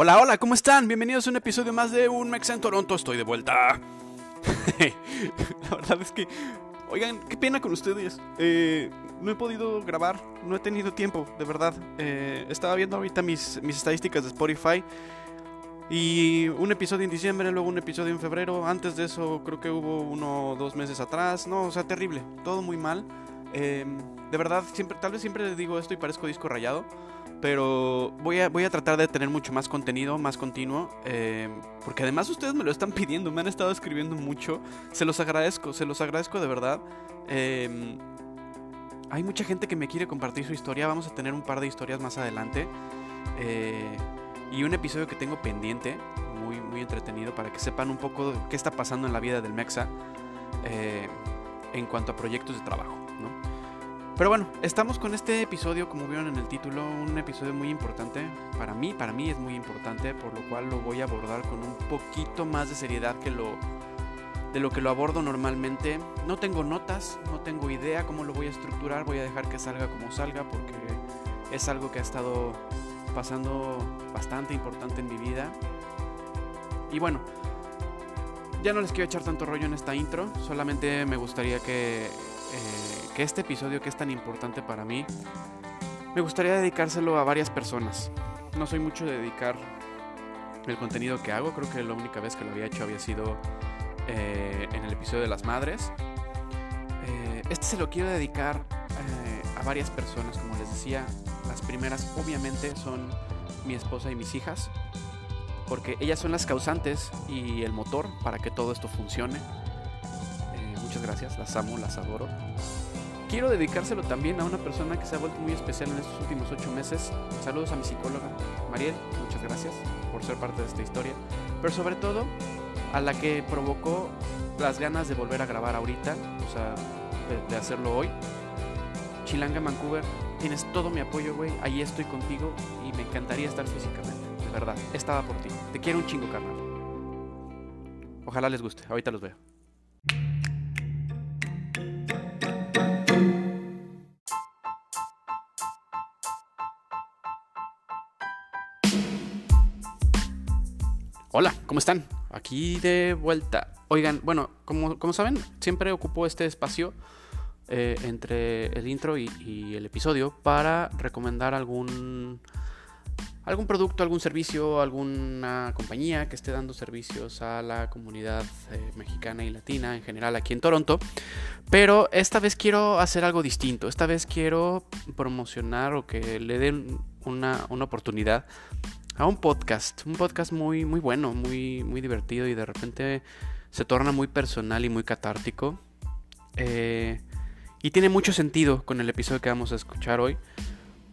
Hola, hola, ¿cómo están? Bienvenidos a un episodio más de Un Mex en Toronto. Estoy de vuelta. La verdad es que, oigan, qué pena con ustedes. Eh, no he podido grabar, no he tenido tiempo, de verdad. Eh, estaba viendo ahorita mis, mis estadísticas de Spotify. Y un episodio en diciembre, luego un episodio en febrero. Antes de eso creo que hubo uno o dos meses atrás. No, o sea, terrible. Todo muy mal. Eh, de verdad, siempre, tal vez siempre les digo esto y parezco disco rayado. Pero voy a, voy a tratar de tener mucho más contenido, más continuo. eh, porque además ustedes me lo están pidiendo, me han estado escribiendo mucho. Se los agradezco, se los agradezco de verdad. Eh, hay mucha gente que me quiere compartir su historia. Vamos a tener un par de historias más adelante. Eh, y un episodio que tengo pendiente, muy, muy entretenido, para que sepan un poco qué está pasando en la vida del Mexa eh, en cuanto a proyectos de trabajo. Pero bueno, estamos con este episodio, como vieron en el título, un episodio muy importante. Para mí, para mí es muy importante, por lo cual lo voy a abordar con un poquito más de seriedad que lo, de lo que lo abordo normalmente. No tengo notas, no tengo idea cómo lo voy a estructurar, voy a dejar que salga como salga porque es algo que ha estado pasando bastante importante en mi vida. Y bueno, ya no les quiero echar tanto rollo en esta intro, solamente me gustaría que, eh, este episodio que es tan importante para mí, me gustaría dedicárselo a varias personas. No soy mucho de dedicar el contenido que hago, creo que la única vez que lo había hecho había sido eh, en el episodio de las madres. Eh, este se lo quiero dedicar eh, a varias personas, como les decía. Las primeras obviamente son mi esposa y mis hijas, porque ellas son las causantes y el motor para que todo esto funcione. Eh, muchas gracias, las amo, las adoro. Quiero dedicárselo también a una persona que se ha vuelto muy especial en estos últimos ocho meses. Saludos a mi psicóloga, Mariel, muchas gracias por ser parte de esta historia. Pero sobre todo a la que provocó las ganas de volver a grabar ahorita, o sea, de, de hacerlo hoy. Chilanga Vancouver, tienes todo mi apoyo, güey. Ahí estoy contigo y me encantaría estar físicamente. De verdad, estaba por ti. Te quiero un chingo, carnal. Ojalá les guste. Ahorita los veo. Hola, ¿cómo están? Aquí de vuelta. Oigan, bueno, como, como saben, siempre ocupo este espacio eh, entre el intro y, y el episodio para recomendar algún algún producto, algún servicio, alguna compañía que esté dando servicios a la comunidad eh, mexicana y latina en general aquí en Toronto. Pero esta vez quiero hacer algo distinto. Esta vez quiero promocionar o que le den una, una oportunidad a un podcast. Un podcast muy, muy bueno, muy, muy divertido y de repente se torna muy personal y muy catártico. Eh, y tiene mucho sentido con el episodio que vamos a escuchar hoy.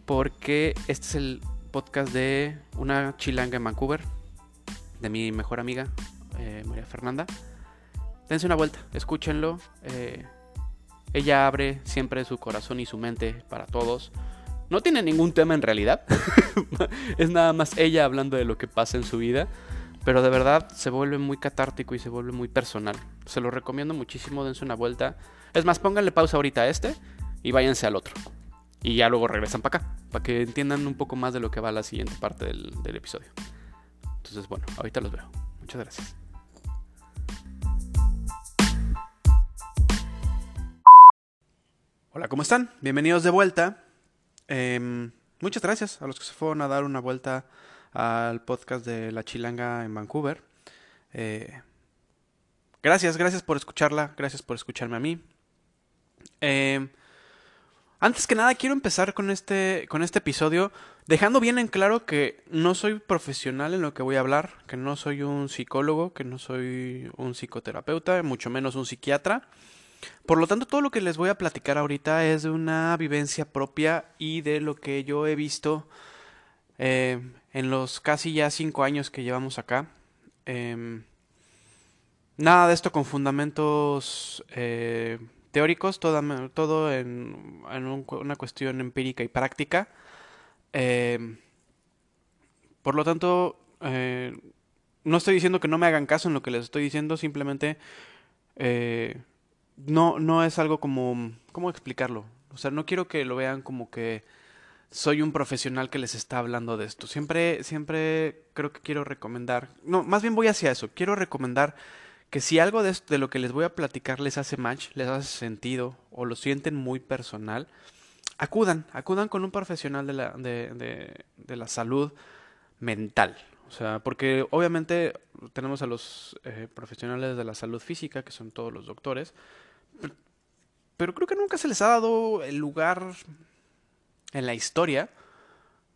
Porque este es el podcast de una chilanga en Vancouver, de mi mejor amiga, eh, María Fernanda. Dense una vuelta, escúchenlo. eh, ella abre siempre su corazón y su mente para todos. No tiene ningún tema en realidad. es nada más ella hablando de lo que pasa en su vida. Pero de verdad se vuelve muy catártico y se vuelve muy personal. Se lo recomiendo muchísimo, dense una vuelta. Es más, pónganle pausa ahorita a este y váyanse al otro. Y ya luego regresan para acá, para que entiendan un poco más de lo que va la siguiente parte del, del episodio. Entonces, bueno, ahorita los veo. Muchas gracias. Hola, ¿cómo están? Bienvenidos de vuelta. Em, muchas gracias a los que se fueron a dar una vuelta al podcast de La Chilanga en Vancouver. Eh, gracias, gracias por escucharla, gracias por escucharme a mí. Em, antes que nada, quiero empezar con este, con este episodio dejando bien en claro que no soy profesional en lo que voy a hablar, que no soy un psicólogo, que no soy un psicoterapeuta, mucho menos un psiquiatra. Por lo tanto, todo lo que les voy a platicar ahorita es de una vivencia propia y de lo que yo he visto eh, en los casi ya cinco años que llevamos acá. Em, nada de esto con fundamentos eh, teóricos, toda- todo en, en una cuestión empírica y práctica. Em, por lo tanto, eh, no estoy diciendo que no me hagan caso en lo que les estoy diciendo, simplemente eh, no, no es algo como... ¿Cómo explicarlo? O sea, no quiero que lo vean como que soy un profesional que les está hablando de esto. Siempre, siempre creo que quiero recomendar, no, más bien voy hacia eso, quiero recomendar que si algo de, esto, de lo que les voy a platicar les hace match, les hace sentido o lo sienten muy personal, acudan, acudan con un profesional de la, de, de, la salud mental. O sea, porque obviamente tenemos a los eh, profesionales de la salud física, que son todos los doctores, pero creo que nunca se les ha dado el lugar en la historia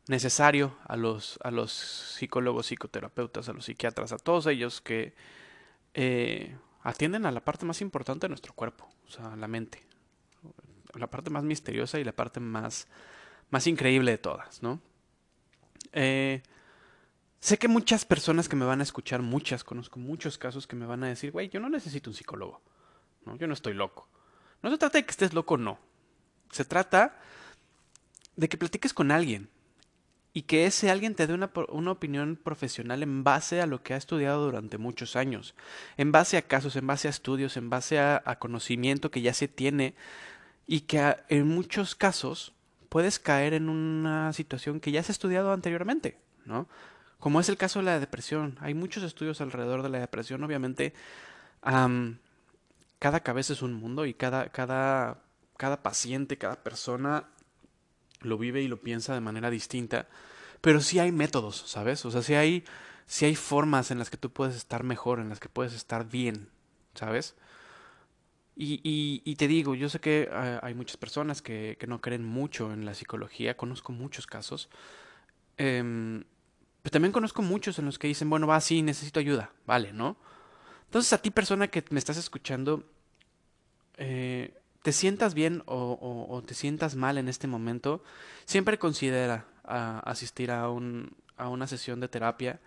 necesario a los, a los psicólogos, psicoterapeutas, a los psiquiatras, a todos ellos que eh, atienden a la parte más importante de nuestro cuerpo, o sea, la mente, la parte más misteriosa y la parte más, más increíble de todas, ¿no? Eh, sé que muchas personas que me van a escuchar, muchas, conozco muchos casos que me van a decir, güey, yo no necesito un psicólogo, ¿no? Yo no estoy loco. No se trata de que estés loco, no. Se trata de que platiques con alguien y que ese alguien te dé una, opinión profesional en base a lo que ha estudiado durante muchos años, en base a casos, en base a estudios, en base a, conocimiento que ya se tiene y que en muchos casos puedes caer en una situación que ya se ha estudiado anteriormente, ¿no? Como es el caso de la depresión. Hay muchos estudios alrededor de la depresión, obviamente. Cada cabeza es un mundo y cada, cada, cada paciente, cada persona lo vive y lo piensa de manera distinta, pero sí hay métodos, ¿sabes? O sea, sí hay, sí hay formas en las que tú puedes estar mejor, en las que puedes estar bien, ¿sabes? Y, y, te digo, yo sé que eh, hay muchas personas que, que, no creen mucho en la psicología, conozco muchos casos, eh, pero también conozco muchos en los que dicen, bueno, va, sí, necesito ayuda, vale, ¿no? Entonces a ti persona que me estás escuchando, eh, te sientas bien o, te sientas mal en este momento, siempre considera asistir a, un, a una sesión de terapia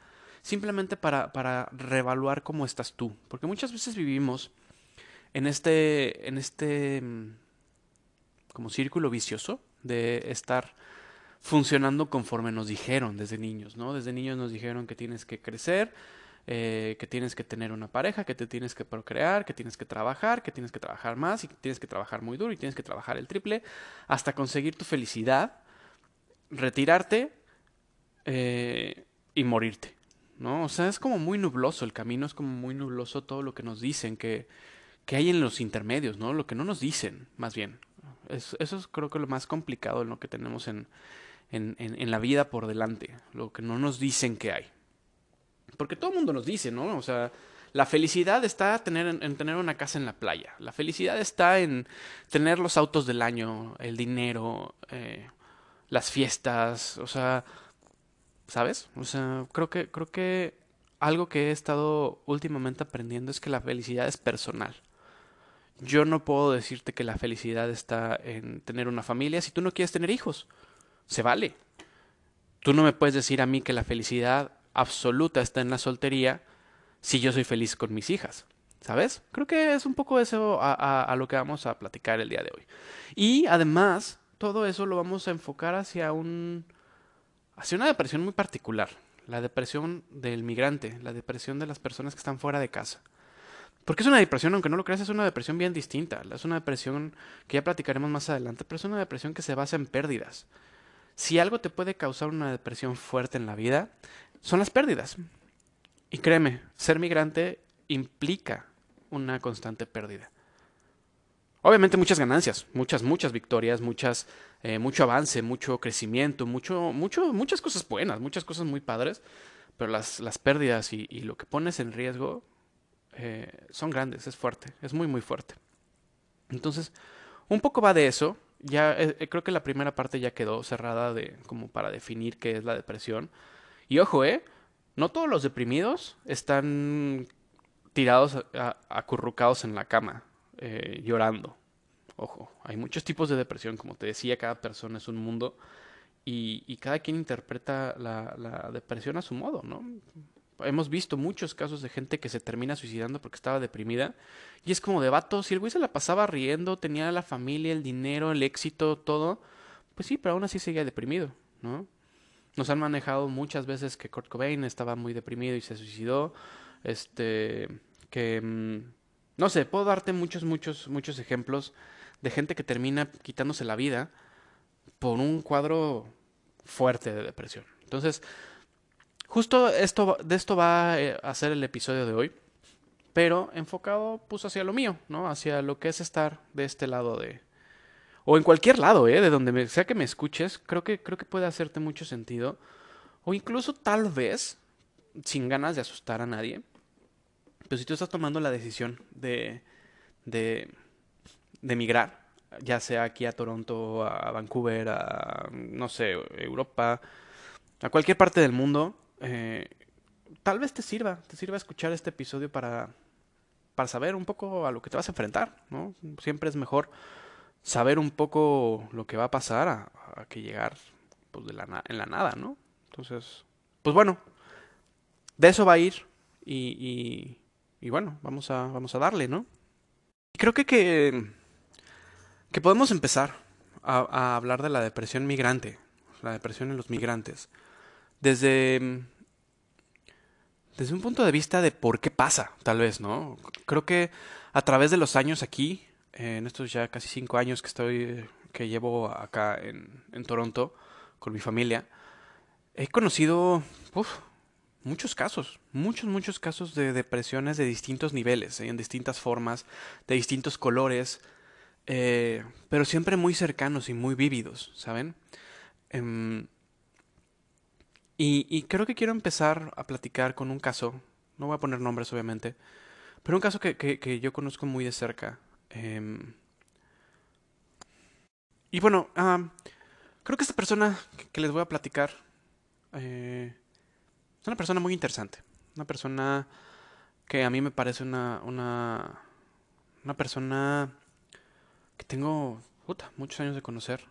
simplemente para, para reevaluar cómo estás tú. Porque muchas veces vivimos en este, en este mm, como círculo vicioso de estar funcionando conforme nos dijeron desde niños, ¿no? Desde niños nos dijeron que tienes que crecer, eh, que tienes que tener una pareja, que te tienes que procrear, que tienes que trabajar, que tienes que trabajar más y que tienes que trabajar muy duro y tienes que trabajar el triple hasta conseguir tu felicidad, retirarte eh, y morirte. ¿no? O sea, es como muy nubloso el camino, es como muy nubloso todo lo que nos dicen que, que hay en los intermedios, ¿no? Lo que no nos dicen, más bien. eso es creo que lo más complicado en lo que tenemos en, en, en la vida por delante, lo que no nos dicen que hay. Porque todo el mundo nos dice, ¿no? O sea, la felicidad está en tener una casa en la playa. La felicidad está en tener los autos del año, el dinero, eh, las fiestas. O sea, ¿sabes? O sea, creo que, creo que algo que he estado últimamente aprendiendo es que la felicidad es personal. Yo no puedo decirte que la felicidad está en tener una familia si tú no quieres tener hijos. Se vale. Tú no me puedes decir a mí que la felicidad absoluta está en la soltería si yo soy feliz con mis hijas. ¿Sabes? Creo que es un poco eso a, lo que vamos a platicar el día de hoy. Y además, todo eso lo vamos a enfocar hacia un. hacia una depresión muy particular. La depresión del migrante, la depresión de las personas que están fuera de casa. Porque es una depresión, aunque no lo creas, es una depresión bien distinta. Es una depresión que ya platicaremos más adelante, pero es una depresión que se basa en pérdidas. Si algo te puede causar una depresión fuerte en la vida, son las pérdidas. Y créeme, ser migrante implica una constante pérdida. Obviamente muchas ganancias, muchas, muchas victorias, muchas, eh, mucho avance, mucho crecimiento, mucho, mucho, muchas cosas buenas, muchas cosas muy padres, pero las, las pérdidas y, lo que pones en riesgo eh, son grandes, es fuerte, es muy, muy fuerte. Entonces, un poco va de eso. Ya eh, creo que la primera parte ya quedó cerrada de como para definir qué es la depresión. Y ojo, ¿eh? No todos los deprimidos están tirados, acurrucados en la cama, eh, llorando. Ojo, hay muchos tipos de depresión, como te decía, cada persona es un mundo y, cada quien interpreta la, la, depresión a su modo, ¿no? Hemos visto muchos casos de gente que se termina suicidando porque estaba deprimida y es como de vato, si el güey se la pasaba riendo, tenía la familia, el dinero, el éxito, todo, pues sí, pero aún así seguía deprimido, ¿no? Nos han manejado muchas veces que Kurt Cobain estaba muy deprimido y se suicidó. Este, que, mm, no sé, puedo darte muchos, muchos, muchos ejemplos de gente que termina quitándose la vida por un cuadro fuerte de depresión. Entonces, justo esto, de esto va eh, a ser el episodio de hoy, pero enfocado pues hacia lo mío, ¿no? Hacia lo que es estar de este lado de... O en cualquier lado, ¿eh? De donde sea que me escuches, creo que, creo que puede hacerte mucho sentido. O incluso tal vez, sin ganas de asustar a nadie, pero si tú estás tomando la decisión de, de, de migrar, ya sea aquí a Toronto, a Vancouver, a, no sé, Europa, a cualquier parte del mundo, eh, tal vez te sirva, te sirva escuchar este episodio para, para saber un poco a lo que te vas a enfrentar, ¿no? Siempre es mejor saber un poco lo que va a pasar a, que llegar pues, de la en la nada, ¿no? Entonces, pues bueno, de eso va a ir y, y, bueno, vamos a, vamos a darle, ¿no? Creo que, que, que podemos empezar a, a hablar de la depresión migrante, la depresión en los migrantes, desde desde un punto de vista de por qué pasa, tal vez, ¿no? Creo que a través de los años aquí, en estos ya casi cinco años que estoy, que llevo acá en, en Toronto con mi familia, he conocido muchos casos, muchos, muchos casos de depresiones de distintos niveles, en distintas formas, de distintos colores, eh, pero siempre muy cercanos y muy vívidos, ¿saben? Em, y, creo que quiero empezar a platicar con un caso, no voy a poner nombres obviamente, pero un caso que, yo conozco muy de cerca. Em, y bueno, creo que esta persona que, les voy a platicar eh, es una persona muy interesante, una persona que a mí me parece una, una, una persona que tengo muchos años de conocer.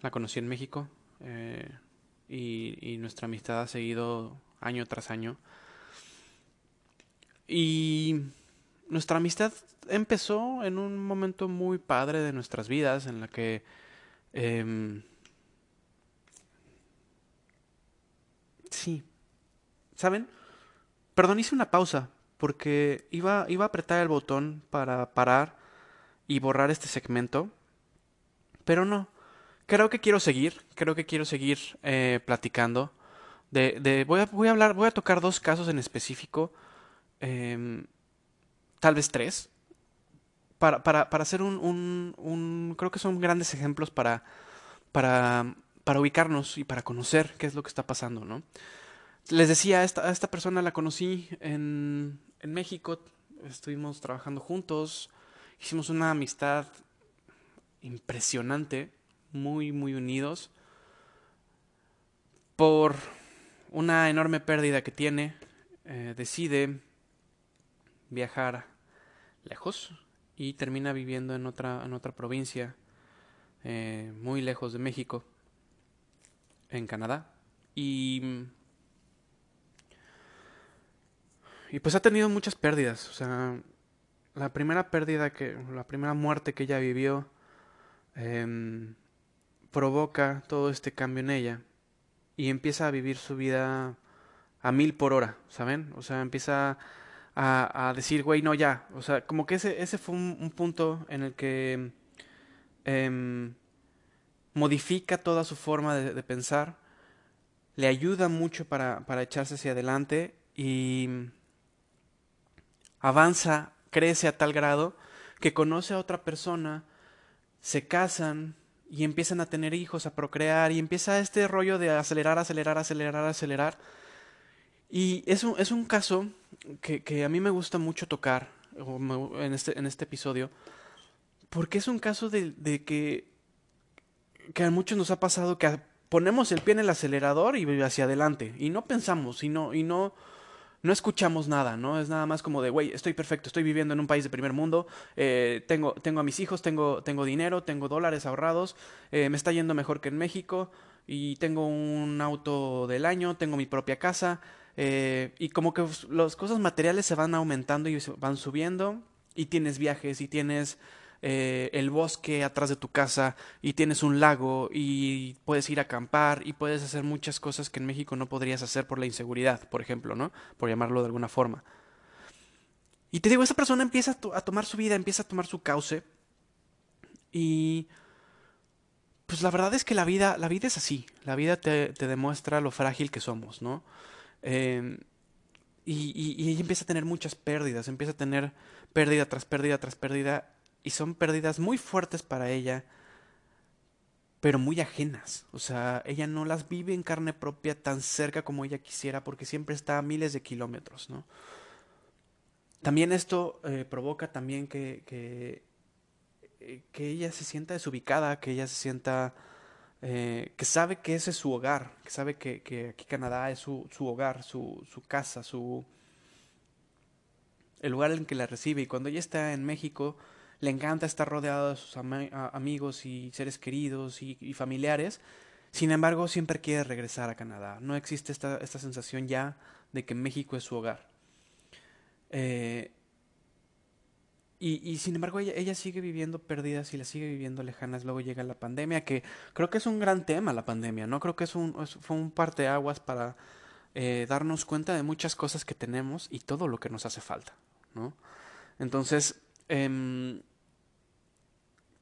La conocí en México. Eh, y, nuestra amistad ha seguido año tras año. Y nuestra amistad empezó en un momento muy padre de nuestras vidas en la que em, sí saben perdón hice una pausa porque iba iba a apretar el botón para parar y borrar este segmento pero no creo que quiero seguir, creo que quiero seguir eh, platicando. De, de, voy, a, voy a hablar, voy a tocar dos casos en específico, em, tal vez tres, para, para, para hacer un, un, creo que son grandes ejemplos para, para, para ubicarnos y para conocer qué es lo que está pasando, ¿no? Les decía, esta, a esta persona la conocí en, en México, estuvimos trabajando juntos, hicimos una amistad impresionante, muy, muy unidos. Por una enorme pérdida que tiene, eh, decide viajar lejos y termina viviendo en otra, en otra provincia, eh, muy lejos de México, en Canadá. Y, y pues ha tenido muchas pérdidas. O sea, la primera pérdida que, la primera muerte que ella vivió, em, provoca todo este cambio en ella y empieza a vivir su vida a mil por hora, ¿saben? O sea, empieza a, decir, güey, no, ya. O sea, como que ese, ese fue un, punto en el que em, modifica toda su forma de, pensar, le ayuda mucho para, para echarse hacia adelante y avanza, crece a tal grado que conoce a otra persona, se casan, y empiezan a tener hijos, a procrear, y empieza este rollo de acelerar, acelerar, acelerar, acelerar. Y es un, es un caso que, que a mí me gusta mucho tocar en este, en este episodio, porque es un caso de, que, que a muchos nos ha pasado que ponemos el pie en el acelerador y hacia adelante, y no pensamos, y no, y no no escuchamos nada, ¿no? Es nada más como de, güey, estoy perfecto, estoy viviendo en un país de primer mundo, eh, tengo, tengo a mis hijos, tengo, tengo dinero, tengo dólares ahorrados, eh, me está yendo mejor que en México y tengo un auto del año, tengo mi propia casa eh, y como que las cosas materiales se van aumentando y se van subiendo y tienes viajes y tienes eh, el bosque atrás de tu casa y tienes un lago y puedes ir a acampar y puedes hacer muchas cosas que en México no podrías hacer por la inseguridad, por ejemplo, ¿no? Por llamarlo de alguna forma. Y te digo, esa persona empieza a tomar su vida, empieza a tomar su cauce y pues la verdad es que la vida, la vida es así. La vida te, demuestra lo frágil que somos, ¿no? Em, y, ella empieza a tener muchas pérdidas, empieza a tener pérdida tras pérdida tras pérdida, y son pérdidas muy fuertes para ella, pero muy ajenas. O sea, ella no las vive en carne propia tan cerca como ella quisiera, porque siempre está a miles de kilómetros, ¿no? También esto eh, provoca también que eh, que ella se sienta desubicada, que ella se sienta, eh, que sabe que ese es su hogar, que sabe que, que aquí Canadá es su, su hogar, su, su, casa, su, el lugar en que la recibe. Y cuando ella está en México, le encanta estar rodeada de sus amigos y seres queridos y, y, familiares. Sin embargo, siempre quiere regresar a Canadá. No existe esta, esta sensación ya de que México es su hogar. Eh, y, sin embargo, ella, sigue viviendo pérdidas y la sigue viviendo lejanas. Luego llega la pandemia, que creo que es un gran tema la pandemia, ¿no? Creo que es un, fue un parteaguas para eh, darnos cuenta de muchas cosas que tenemos y todo lo que nos hace falta, ¿no? Entonces, em,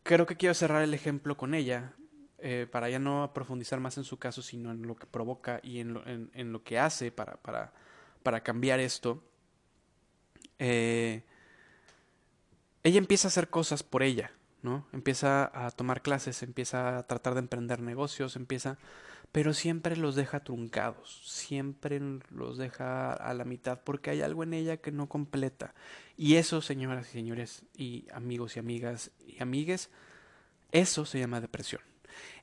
creo que quiero cerrar el ejemplo con ella, eh, para ya no profundizar más en su caso, sino en lo que provoca y en lo, en, lo que hace para, para, para cambiar esto. Eh, ella empieza a hacer cosas por ella, ¿no? Empieza a tomar clases, empieza a tratar de emprender negocios, empieza, pero siempre los deja truncados, siempre los deja a la mitad porque hay algo en ella que no completa. Y eso, señoras y señores, y amigos y amigas y amigues, eso se llama depresión.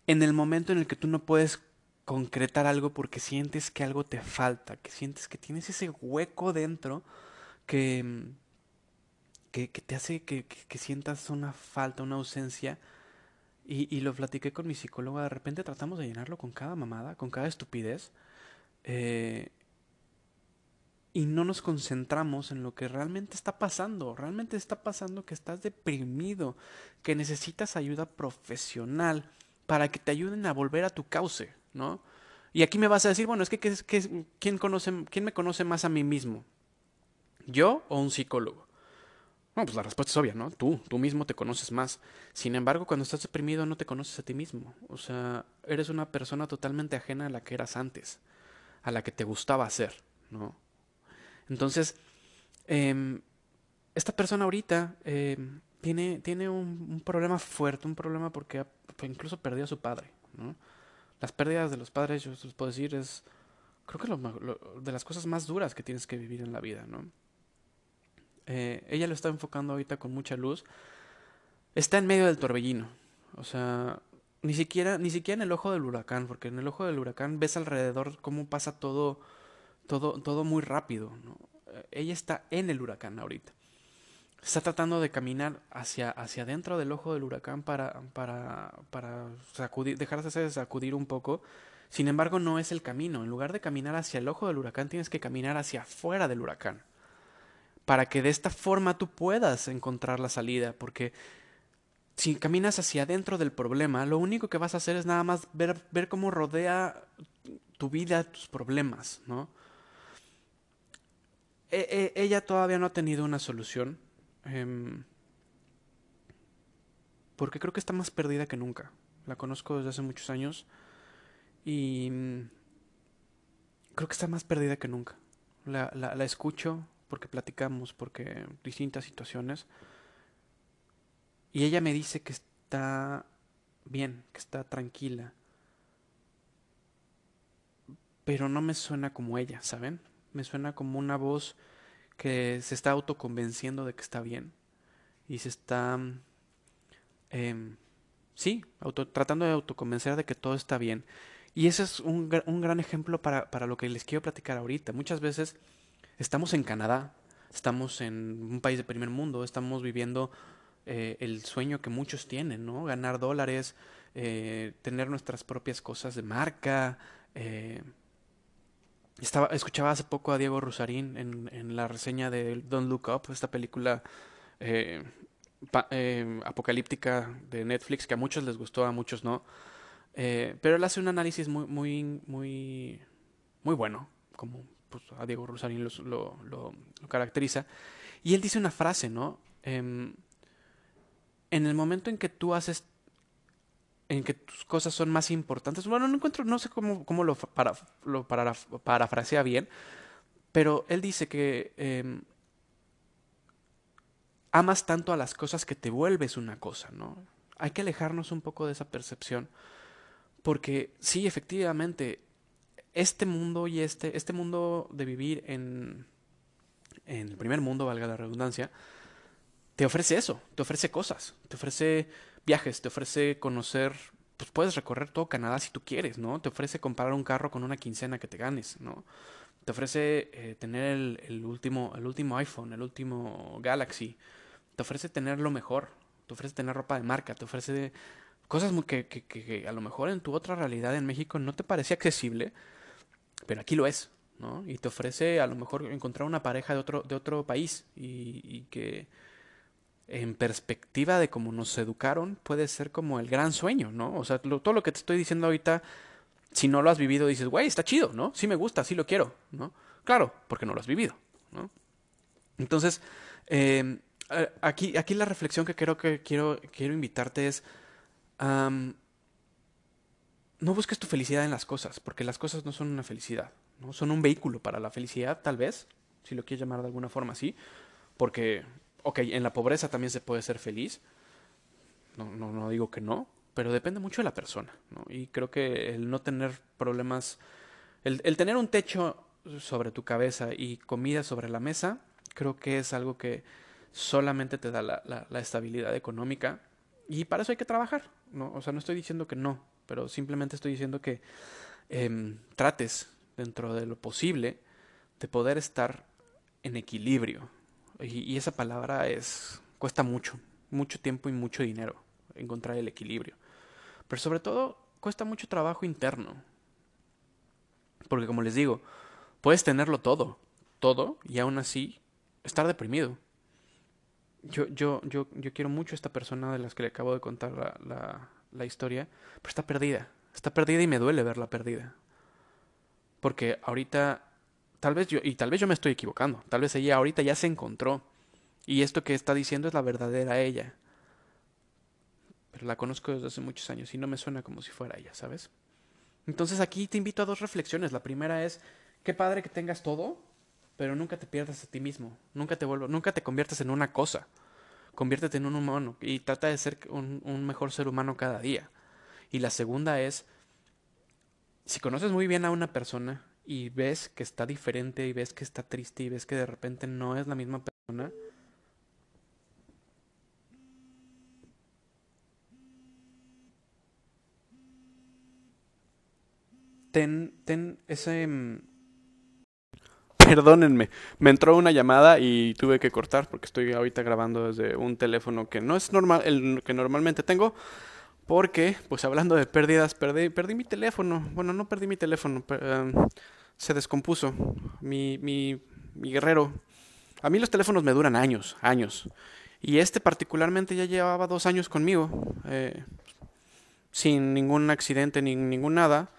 En el momento en el que tú no puedes concretar algo porque sientes que algo te falta, que sientes que tienes ese hueco dentro que que, te hace que, sientas una falta, una ausencia. Y, lo platiqué con mi psicóloga. De repente tratamos de llenarlo con cada mamada, con cada estupidez. Eh, y no nos concentramos en lo que realmente está pasando. Realmente está pasando que estás deprimido, que necesitas ayuda profesional para que te ayuden a volver a tu cauce, ¿no? Y aquí me vas a decir, bueno, es que, ¿quién, conoce, ¿quién me conoce más a mí mismo? ¿Yo o un psicólogo? No, pues la respuesta es obvia, ¿no? Tú, tú mismo te conoces más. Sin embargo, cuando estás deprimido no te conoces a ti mismo. O sea, eres una persona totalmente ajena a la que eras antes, a la que te gustaba ser, ¿no? Entonces, em, esta persona ahorita em, tiene, tiene un, problema fuerte, un problema porque incluso perdió a su padre, ¿no? Las pérdidas de los padres, yo les puedo decir, es creo que lo, de las cosas más duras que tienes que vivir en la vida, ¿no? Eh, ella lo está enfocando ahorita con mucha luz, está en medio del torbellino. O sea, ni siquiera, ni siquiera en el ojo del huracán, porque en el ojo del huracán ves alrededor cómo pasa todo, todo, todo muy rápido. Eh, ella está en el huracán ahorita. Está tratando de caminar hacia, hacia adentro del ojo del huracán para, para, para sacudir, dejarse sacudir un poco. Sin embargo, no es el camino. En lugar de caminar hacia el ojo del huracán, tienes que caminar hacia afuera del huracán para que de esta forma tú puedas encontrar la salida, porque si caminas hacia adentro del problema, lo único que vas a hacer es nada más ver, ver cómo rodea tu vida tus problemas, ¿no? E, e, ella todavía no ha tenido una solución. Em, porque creo que está más perdida que nunca. La conozco desde hace muchos años y mm, creo que está más perdida que nunca. La, la, la escucho, porque platicamos, porque distintas situaciones. Y ella me dice que está bien, que está tranquila. Pero no me suena como ella, ¿saben? Me suena como una voz que se está autoconvenciendo de que está bien. Y se está... Eh, sí, auto, tratando de autoconvencer de que todo está bien. Y ese es un, un gran ejemplo para, para lo que les quiero platicar ahorita. Muchas veces estamos en Canadá, estamos en un país de primer mundo, estamos viviendo eh, el sueño que muchos tienen, ¿no? Ganar dólares, eh, tener nuestras propias cosas de marca. Eh, estaba, escuchaba hace poco a Diego Rusarín en, en la reseña de Don't Look Up, esta película apocalíptica de Netflix que a muchos les gustó, a muchos no. pero él hace un análisis muy, muy, muy, muy bueno, como pues, a Diego Rosarín lo, lo, caracteriza. Y él dice una frase, ¿no? Em, en el momento en que tú haces en que tus cosas son más importantes. Bueno, no encuentro, no sé cómo, cómo lo, para, lo para, parafrasea bien, pero él dice que em, amas tanto a las cosas que te vuelves una cosa, ¿no? Hay que alejarnos un poco de esa percepción, porque sí, efectivamente, este mundo y este, este mundo de vivir en, en el primer mundo, valga la redundancia, te ofrece eso, te ofrece cosas, te ofrece viajes, te ofrece conocer, pues puedes recorrer todo Canadá si tú quieres, ¿no? Te ofrece comprar un carro con una quincena que te ganes, ¿no? Te ofrece eh, tener el, último, el último iPhone, el último Galaxy. Te ofrece tener lo mejor. Te ofrece tener ropa de marca. Te ofrece cosas que, que, que a lo mejor en tu otra realidad en México no te parecía accesible, pero aquí lo es, ¿no? Y te ofrece a lo mejor encontrar una pareja de otro, de otro país y, que en perspectiva de cómo nos educaron, puede ser como el gran sueño, ¿no? O sea, todo lo que te estoy diciendo ahorita, si no lo has vivido, dices, güey, está chido, ¿no? Sí me gusta, sí lo quiero, ¿no? Claro, porque no lo has vivido, ¿no? Entonces, em, aquí, aquí la reflexión que creo que quiero, quiero invitarte es, no busques tu felicidad en las cosas, porque las cosas no son una felicidad, ¿no? Son un vehículo para la felicidad, tal vez, si lo quieres llamar de alguna forma así, porque ok, en la pobreza también se puede ser feliz. No, no, no digo que no, pero depende mucho de la persona. ¿no? Y creo que el no tener problemas, el, tener un techo sobre tu cabeza y comida sobre la mesa, creo que es algo que solamente te da la, la, estabilidad económica. Y para eso hay que trabajar. ¿no? O sea, no estoy diciendo que no, pero simplemente estoy diciendo que eh, trates dentro de lo posible de poder estar en equilibrio y, esa palabra es cuesta mucho, mucho tiempo y mucho dinero encontrar el equilibrio. Pero sobre todo cuesta mucho trabajo interno. Porque como les digo, puedes tenerlo todo, todo, y aún así estar deprimido. Yo, yo, yo, yo quiero mucho a esta persona de las que le acabo de contar la, la historia, pero está perdida. Está perdida y me duele verla perdida. Porque ahorita Tal vez yo, y tal vez yo me estoy equivocando, tal vez ella ahorita ya se encontró y esto que está diciendo es la verdadera ella. Pero la conozco desde hace muchos años y no me suena como si fuera ella, ¿sabes? Entonces aquí te invito a dos reflexiones. La primera es, qué padre que tengas todo, pero nunca te pierdas a ti mismo, nunca te vuelvo, nunca te conviertas en una cosa. Conviértete en un humano y trata de ser un, mejor ser humano cada día. Y la segunda es, si conoces muy bien a una persona y ves que está diferente y ves que está triste y ves que de repente no es la misma persona, ten, ten ese... Perdónenme, me entró una llamada y tuve que cortar porque estoy ahorita grabando desde un teléfono que no es normal, el que normalmente tengo, porque, pues hablando de pérdidas, perdí, perdí mi teléfono. Bueno, no perdí mi teléfono, em, se descompuso. Mi, mi, mi guerrero. A mí los teléfonos me duran años, años. Y este particularmente ya llevaba dos años conmigo, eh, sin ningún accidente ni ningún nada,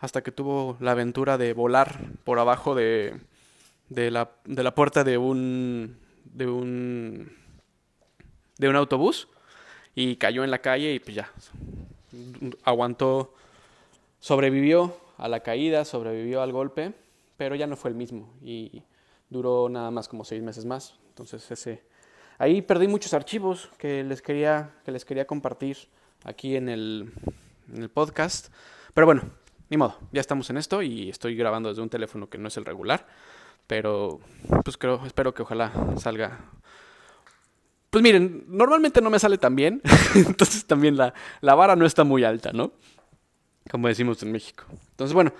hasta que tuvo la aventura de volar por abajo de, de, la, de la puerta de un, de un, de un autobús y cayó en la calle y pues ya, aguantó, sobrevivió a la caída, sobrevivió al golpe, pero ya no fue el mismo y duró nada más como seis meses más. Entonces ese, ahí perdí muchos archivos que les quería, que les quería compartir aquí en el, en el podcast, pero bueno, ni modo, ya estamos en esto y estoy grabando desde un teléfono que no es el regular, pero pues creo, espero que ojalá salga pues miren, normalmente no me sale tan bien, entonces también la, la, vara no está muy alta, ¿no? Como decimos en México. Entonces, bueno,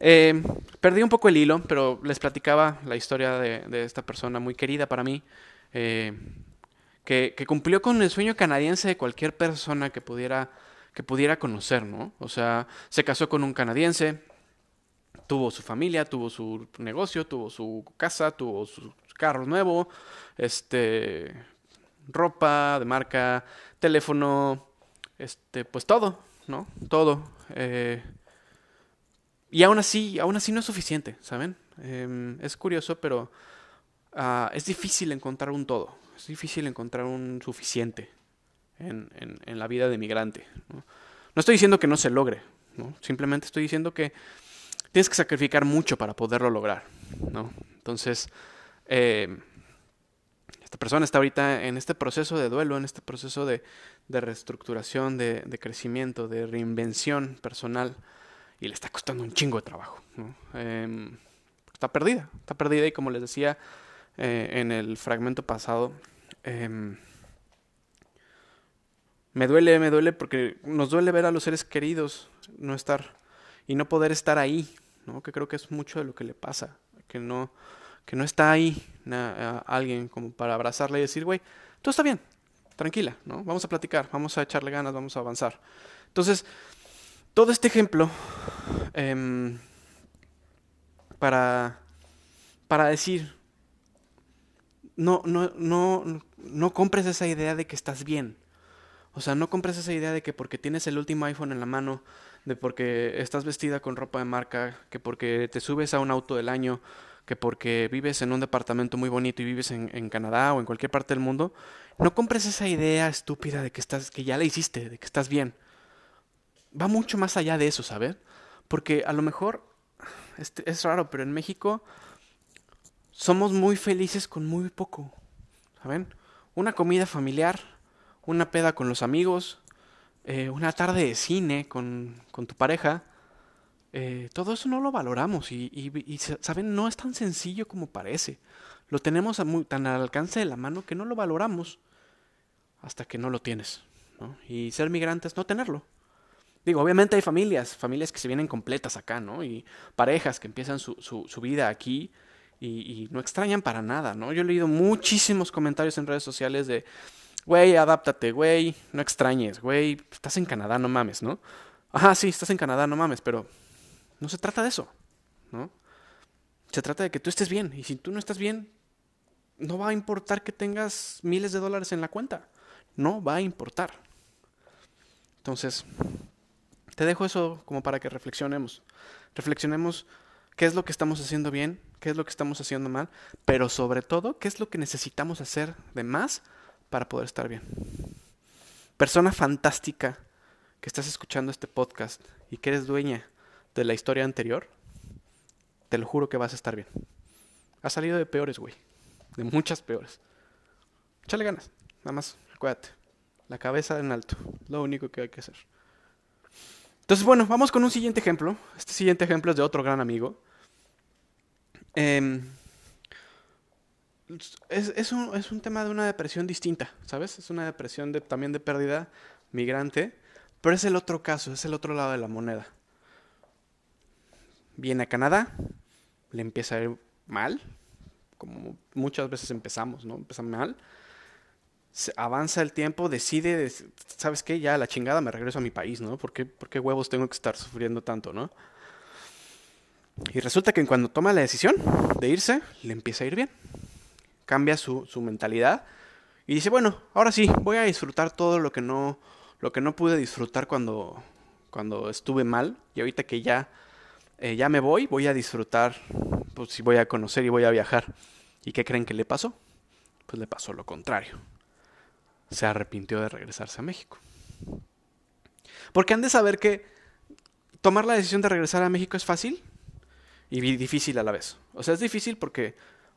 eh, perdí un poco el hilo, pero les platicaba la historia de, de esta persona muy querida para mí, eh, que, que, cumplió con el sueño canadiense de cualquier persona que pudiera, que pudiera conocer, ¿no? O sea, se casó con un canadiense, tuvo su familia, tuvo su negocio, tuvo su casa, tuvo su carro nuevo, este ropa de marca, teléfono, este, pues todo, ¿no? Todo. Eh, y aún así, aún así no es suficiente, ¿saben? Em, es curioso, pero uh, es difícil encontrar un todo. Es difícil encontrar un suficiente en, en, en la vida de migrante. ¿no? No estoy diciendo que no se logre, ¿no? Simplemente estoy diciendo que tienes que sacrificar mucho para poderlo lograr, ¿no? Entonces, eh, esta persona está ahorita en este proceso de duelo, en este proceso de, reestructuración, de, crecimiento, de reinvención personal, y le está costando un chingo de trabajo, em, está perdida, está perdida y como les decía eh, en el fragmento pasado, em, me duele, me duele porque nos duele ver a los seres queridos no estar y no poder estar ahí, ¿no? Que creo que es mucho de lo que le pasa, que no, que no está ahí alguien como para abrazarle y decir, güey, todo está bien, tranquila, ¿no? Vamos a platicar, vamos a echarle ganas, vamos a avanzar. Entonces, todo este ejemplo em, para, para decir, no, no, no, no compres esa idea de que estás bien. O sea, no compres esa idea de que porque tienes el último iPhone en la mano, de porque estás vestida con ropa de marca, que porque te subes a un auto del año, que porque vives en un departamento muy bonito y vives en, en, Canadá o en cualquier parte del mundo, no compres esa idea estúpida de que estás, que ya la hiciste, de que estás bien. Va mucho más allá de eso, ¿sabes? Porque a lo mejor este, es raro, pero en México somos muy felices con muy poco. ¿Saben? Una comida familiar una peda con los amigos, eh, una tarde de cine con, tu pareja, eh, todo eso no lo valoramos y, ¿saben? No es tan sencillo como parece. Lo tenemos tan al alcance de la mano que no lo valoramos hasta que no lo tienes. Y ser migrante es no tenerlo. Digo, obviamente hay familias, familias que se vienen completas acá, ¿no? Y parejas que empiezan su, su, vida aquí y, y, no extrañan para nada, ¿no? Yo he leído muchísimos comentarios en redes sociales de, güey, adáptate, güey, no extrañes, güey, estás en Canadá, no mames, ¿no? Ajá, sí, estás en Canadá, no mames, pero no se trata de eso, ¿no? Se trata de que tú estés bien, y si tú no estás bien, no va a importar que tengas miles de dólares en la cuenta, no va a importar. Entonces, te dejo eso como para que reflexionemos. Reflexionemos qué es lo que estamos haciendo bien, qué es lo que estamos haciendo mal, pero sobre todo, qué es lo que necesitamos hacer de más para poder estar bien. Persona fantástica que estás escuchando este podcast y que eres dueña de la historia anterior, te lo juro que vas a estar bien. Has salido de peores, güey. De muchas peores. Échale ganas. Nada más, acuérdate. La cabeza en alto. Lo único que hay que hacer. Entonces, bueno, vamos con un siguiente ejemplo. Este siguiente ejemplo es de otro gran amigo. Eh, es, es, un, es un tema de una depresión distinta, ¿sabes? Es una depresión de, también de pérdida migrante, pero es el otro caso, es el otro lado de la moneda. Viene a Canadá, le empieza a ir mal, como muchas veces empezamos, ¿no? Empieza mal. Avanza el tiempo, decide, ¿sabes qué? Ya la chingada me regreso a mi país, ¿no? ¿Por qué, ¿Por qué huevos tengo que estar sufriendo tanto, ¿no? Y resulta que cuando toma la decisión de irse, le empieza a ir bien cambia su, mentalidad y dice, bueno, ahora sí, voy a disfrutar todo lo que no, lo que no pude disfrutar cuando, cuando estuve mal y ahorita que ya, eh, ya me voy, voy a disfrutar, pues si voy a conocer y voy a viajar. ¿Y qué creen que le pasó? Pues le pasó lo contrario. Se arrepintió de regresarse a México. Porque han de saber que tomar la decisión de regresar a México es fácil y difícil a la vez. O sea, es difícil porque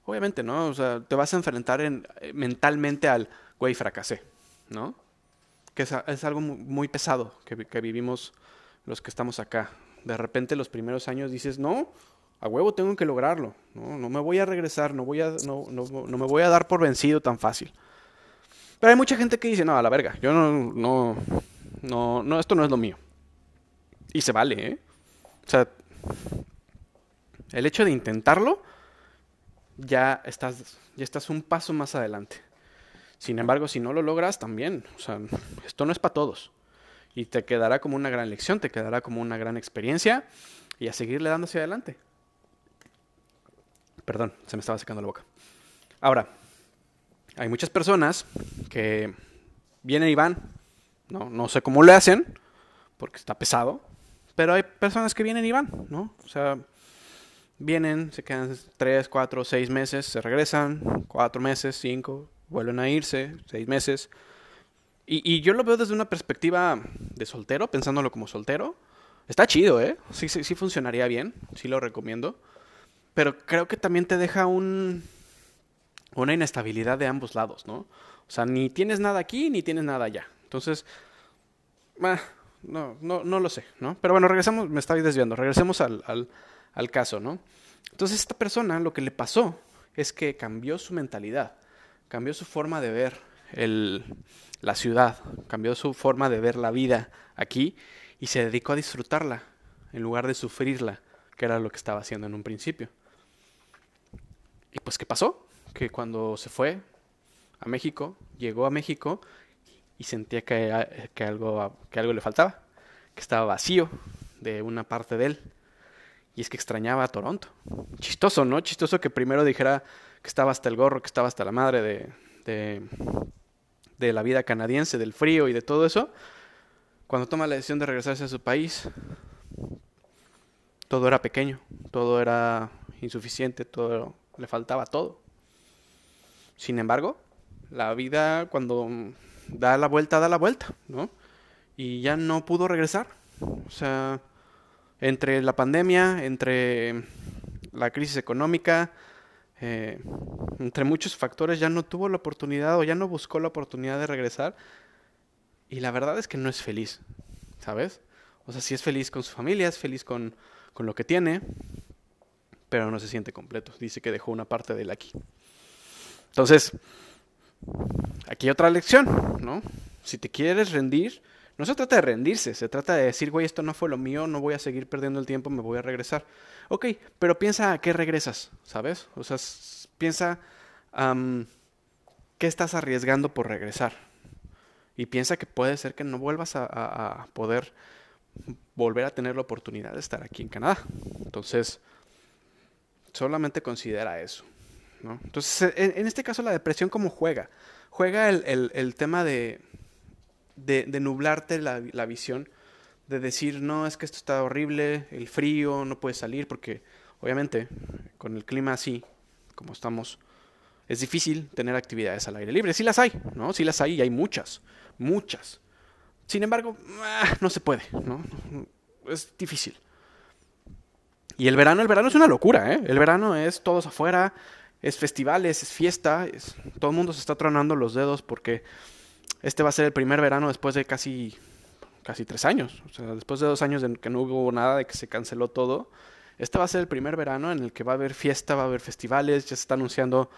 Obviamente, ¿no? O sea, te vas a enfrentar en, eh, mentalmente al, güey, fracasé, ¿no? Que es, algo muy pesado que, vivimos los que estamos acá. De repente los primeros años dices, no, a huevo tengo que lograrlo, no, no me voy a regresar, no, voy a, no, no, no me voy a dar por vencido tan fácil. Pero hay mucha gente que dice, no, a la verga, yo no, no, no, no, esto no es lo mío. Y se vale, ¿eh? O sea, el hecho de intentarlo ya estás, ya estás un paso más adelante. Sin embargo, si no lo logras, también, o sea, esto no es para todos. Y te quedará como una gran lección, te quedará como una gran experiencia y a seguirle dando hacia adelante. Perdón, se me estaba secando la boca. Ahora, hay muchas personas que vienen y van, no, no sé cómo le hacen, porque está pesado, pero hay personas que vienen y van, ¿no? O sea, vienen, se quedan 3, 4, 6 meses, se regresan, 4 meses, 5, vuelven a irse, 6 meses. Y, yo lo veo desde una perspectiva de soltero, pensándolo como soltero. Está chido, ¿eh? Sí, sí, sí funcionaría bien, sí lo recomiendo. Pero creo que también te deja un, una inestabilidad de ambos lados, ¿no? O sea, ni tienes nada aquí ni tienes nada allá. Entonces, no, no, no lo sé, ¿no? Pero bueno, regresamos, me estoy desviando, regresemos al, al caso, ¿no? Entonces, esta persona lo que le pasó es que cambió su mentalidad, cambió su forma de ver el, la ciudad, cambió su forma de ver la vida aquí y se dedicó a disfrutarla en lugar de sufrirla, que era lo que estaba haciendo en un principio. Y pues, ¿qué pasó? Que cuando se fue a México, llegó a México y sentía que, que, algo, que algo le faltaba, que estaba vacío de una parte de él. Y es que extrañaba a Toronto. Chistoso, ¿no? Chistoso que primero dijera que estaba hasta el gorro, que estaba hasta la madre de, de, la vida canadiense, del frío y de todo eso, cuando toma la decisión de regresarse a su país, todo era pequeño, todo era insuficiente, todo le faltaba todo. Sin embargo, la vida cuando da la vuelta, da la vuelta, ¿no? Y ya no pudo regresar. O sea, entre la pandemia, entre la crisis económica, eh, entre muchos factores ya no tuvo la oportunidad o ya no buscó la oportunidad de regresar. Y la verdad es que no es feliz, ¿sabes? O sea, sí es feliz con su familia, es feliz con, con lo que tiene, pero no se siente completo. Dice que dejó una parte de él aquí. Entonces, aquí otra lección, ¿no? Si te quieres rendir, no se trata de rendirse, se trata de decir, güey, esto no fue lo mío, no voy a seguir perdiendo el tiempo, me voy a regresar. Ok, pero piensa a qué regresas, ¿sabes? O sea, piensa qué estás arriesgando por regresar. Y piensa que puede ser que no vuelvas a, poder volver a tener la oportunidad de estar aquí en Canadá. Entonces, solamente considera eso. Entonces, en, este caso la depresión como juega. Juega el tema de, de, nublarte la, la, visión, de decir, no, es que esto está horrible, el frío, no puedes salir, porque obviamente con el clima así, como estamos, es difícil tener actividades al aire libre. Sí las hay, ¿no? Sí las hay y hay muchas, muchas. Sin embargo, ah, no se puede, ¿no? Es difícil. Y el verano, el verano es una locura, ¿eh? El verano es todos afuera, es festivales, es fiesta, es, todo el mundo se está tronando los dedos porque este va a ser el primer verano después de casi, casi tres años. O sea, después de dos años en que no hubo nada, de que se canceló todo. Este va a ser el primer verano en el que va a haber fiesta, va a haber festivales, ya se está anunciando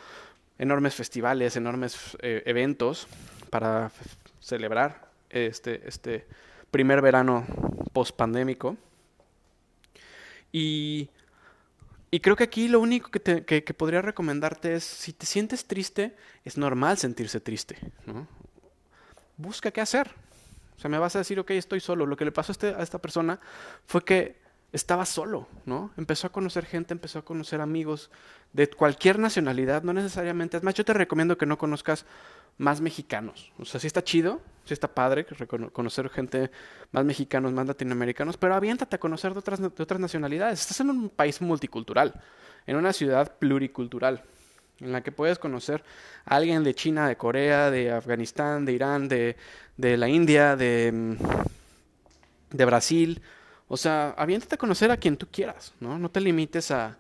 enormes festivales, enormes eh, eventos para celebrar este, este primer verano post pandémico. Y, y, creo que aquí lo único que, te, que, podría recomendarte es, si te sientes triste, es normal sentirse triste. ¿no? Busca qué hacer. O sea, me vas a decir, ok, estoy solo. Lo que le pasó a, este, a esta persona fue que estaba solo, ¿no? Empezó a conocer gente, empezó a conocer amigos de cualquier nacionalidad, no necesariamente. Es más, yo te recomiendo que no conozcas más mexicanos. O sea, sí está chido, sí está padre conocer gente más mexicanos, más latinoamericanos, pero aviéntate a conocer de otras, de otras nacionalidades. Estás en un país multicultural, en una ciudad pluricultural en la que puedes conocer a alguien de China, de Corea, de Afganistán, de Irán, de, de la India, de, mm, de Brasil. O sea, aviéntate a conocer a quien tú quieras, ¿no? No te limites a,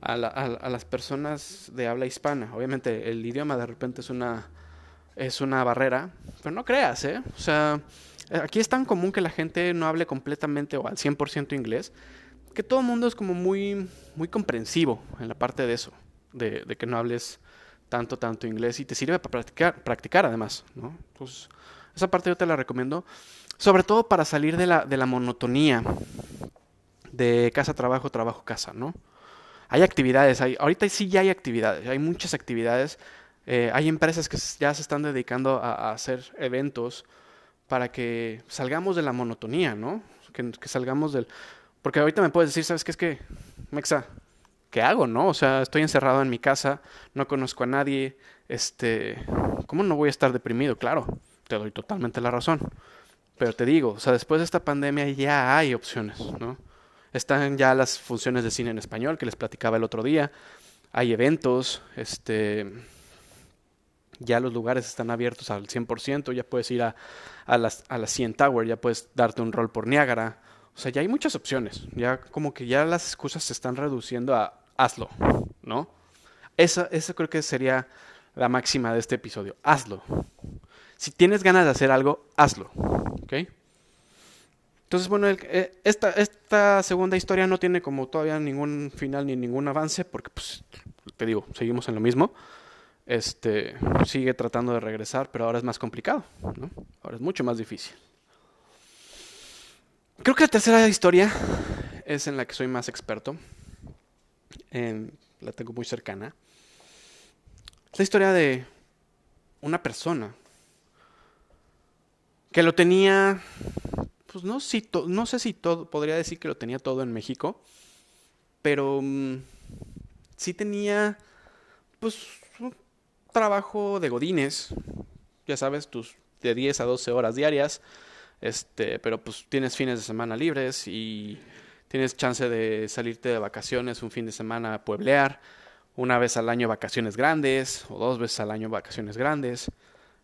a, a, las personas de habla hispana. Obviamente el idioma de repente es una, es una barrera, pero no creas, ¿eh? O sea, aquí es tan común que la gente no hable completamente o al 100% inglés, que todo el mundo es como muy, muy comprensivo en la parte de eso de, que no hables tanto, tanto inglés y te sirve para practicar, practicar además, ¿no? Entonces, esa parte yo te la recomiendo, sobre todo para salir de la, de la monotonía de casa, trabajo, trabajo, casa, ¿no? Hay actividades, hay, ahorita sí ya hay actividades, hay muchas actividades, eh, hay empresas que ya se están dedicando a, hacer eventos para que salgamos de la monotonía, ¿no? Que, salgamos del... Porque ahorita me puedes decir, ¿sabes qué es que, Mexa, ¿qué hago, no? O sea, estoy encerrado en mi casa, no conozco a nadie, este, ¿cómo no voy a estar deprimido? Claro, te doy totalmente la razón. Pero te digo, o sea, después de esta pandemia ya hay opciones, ¿no? Están ya las funciones de cine en español que les platicaba el otro día, hay eventos, este, Ya los lugares están abiertos al 100%, ya puedes ir a, a, las, a la CN Tower, ya puedes darte un rol por Niágara. O sea, ya hay muchas opciones. Ya como que ya las excusas se están reduciendo a hazlo, ¿no? Esa, esa creo que sería la máxima de este episodio. Hazlo. Si tienes ganas de hacer algo, hazlo. ¿Ok? Entonces, bueno, eh, esta, esta segunda historia no tiene como todavía ningún final ni ningún avance, porque, pues, te digo, seguimos en lo mismo. Este, sigue tratando de regresar, pero ahora es más complicado, ¿no? Ahora es mucho más difícil. Creo que la tercera historia es en la que soy más experto. La tengo muy cercana. Es la historia de una persona que lo tenía pues no, sé si todo, podría decir que lo tenía todo en México, pero mm, sí tenía, pues, un trabajo de godines, ya sabes, tus de 10 a 12 horas diarias, este, pero pues tienes fines de semana libres y tienes chance de salirte de vacaciones un fin de semana a pueblear, una vez al año vacaciones grandes o dos veces al año vacaciones grandes.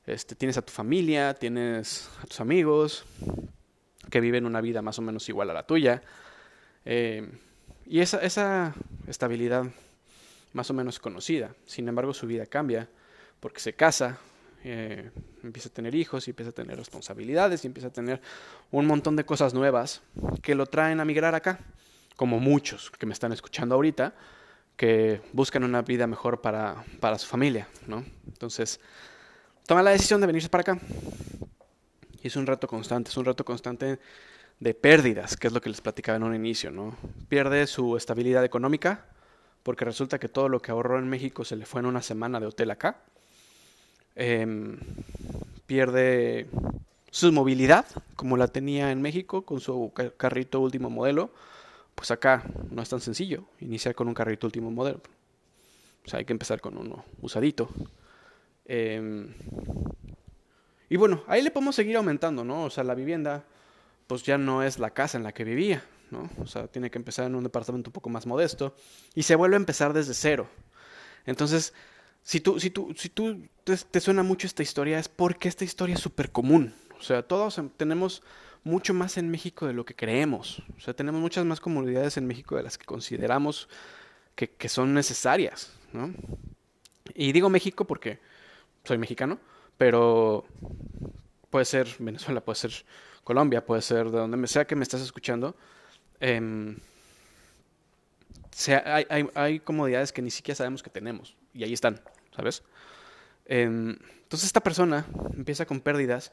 Este, tienes a tu familia, tienes a tus amigos, que viven una vida más o menos igual a la tuya. Eh, y esa, esa estabilidad más o menos conocida. Sin embargo, su vida cambia porque se casa, eh, empieza a tener hijos y empieza a tener responsabilidades y empieza a tener un montón de cosas nuevas que lo traen a migrar acá, como muchos que me están escuchando ahorita, que buscan una vida mejor para, para su familia, ¿no? Entonces, toma la decisión de venirse para acá. Y es un reto constante, es un reto constante de pérdidas, que es lo que les platicaba en un inicio, ¿no? Pierde su estabilidad económica, porque resulta que todo lo que ahorró en México se le fue en una semana de hotel acá. Em, pierde su movilidad, como la tenía en México, con su carrito último modelo. Pues acá no es tan sencillo iniciar con un carrito último modelo. O sea, hay que empezar con uno usadito. Eh, y bueno, ahí le podemos seguir aumentando, ¿no? O sea, la vivienda, pues ya no es la casa en la que vivía, ¿no? O sea, tiene que empezar en un departamento un poco más modesto y se vuelve a empezar desde cero. Entonces, si tú, si tú, si tú te, suena mucho esta historia, es porque esta historia es súper común. O sea, todos tenemos mucho más en México de lo que creemos. O sea, tenemos muchas más comunidades en México de las que consideramos que, que son necesarias, ¿no? Y digo México porque soy mexicano, pero puede ser Venezuela, puede ser Colombia, puede ser de donde sea que me estés escuchando. Eh, hay, hay, hay, comodidades que ni siquiera sabemos que tenemos y ahí están, ¿sabes? Em, entonces esta persona empieza con pérdidas,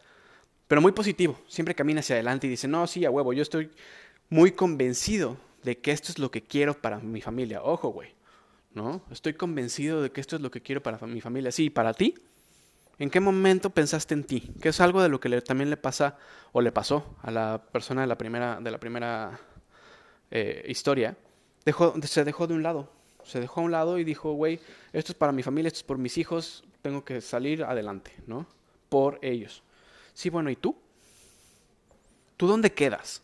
pero muy positivo, siempre camina hacia adelante y dice, no, sí, a huevo, yo estoy muy convencido de que esto es lo que quiero para mi familia. Ojo, güey, ¿no? Estoy convencido de que esto es lo que quiero para mi familia. Sí, para ti, ¿En qué momento pensaste en ti? Que es algo de lo que también le pasa o le pasó a la persona de la primera, de la primera eh, historia. Dejó, se dejó de un lado. Se dejó a un lado y dijo, güey, esto es para mi familia, esto es por mis hijos, tengo que salir adelante, ¿no? Por ellos. Sí, bueno, ¿y tú? ¿Tú dónde quedas?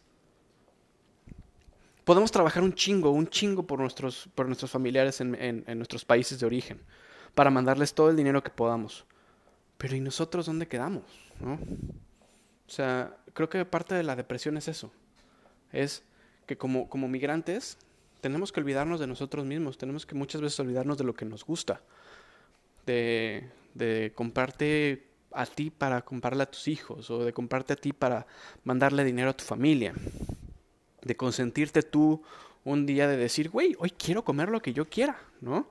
Podemos trabajar un chingo, un chingo por nuestros, por nuestros familiares en, en nuestros países de origen, para mandarles todo el dinero que podamos. Pero ¿y nosotros dónde quedamos? ¿no? O sea, creo que parte de la depresión es eso. Es que como, como migrantes tenemos que olvidarnos de nosotros mismos, tenemos que muchas veces olvidarnos de lo que nos gusta, de, de comprarte a ti para comprarle a tus hijos o de comprarte a ti para mandarle dinero a tu familia, de consentirte tú un día de decir, güey, hoy quiero comer lo que yo quiera, ¿no?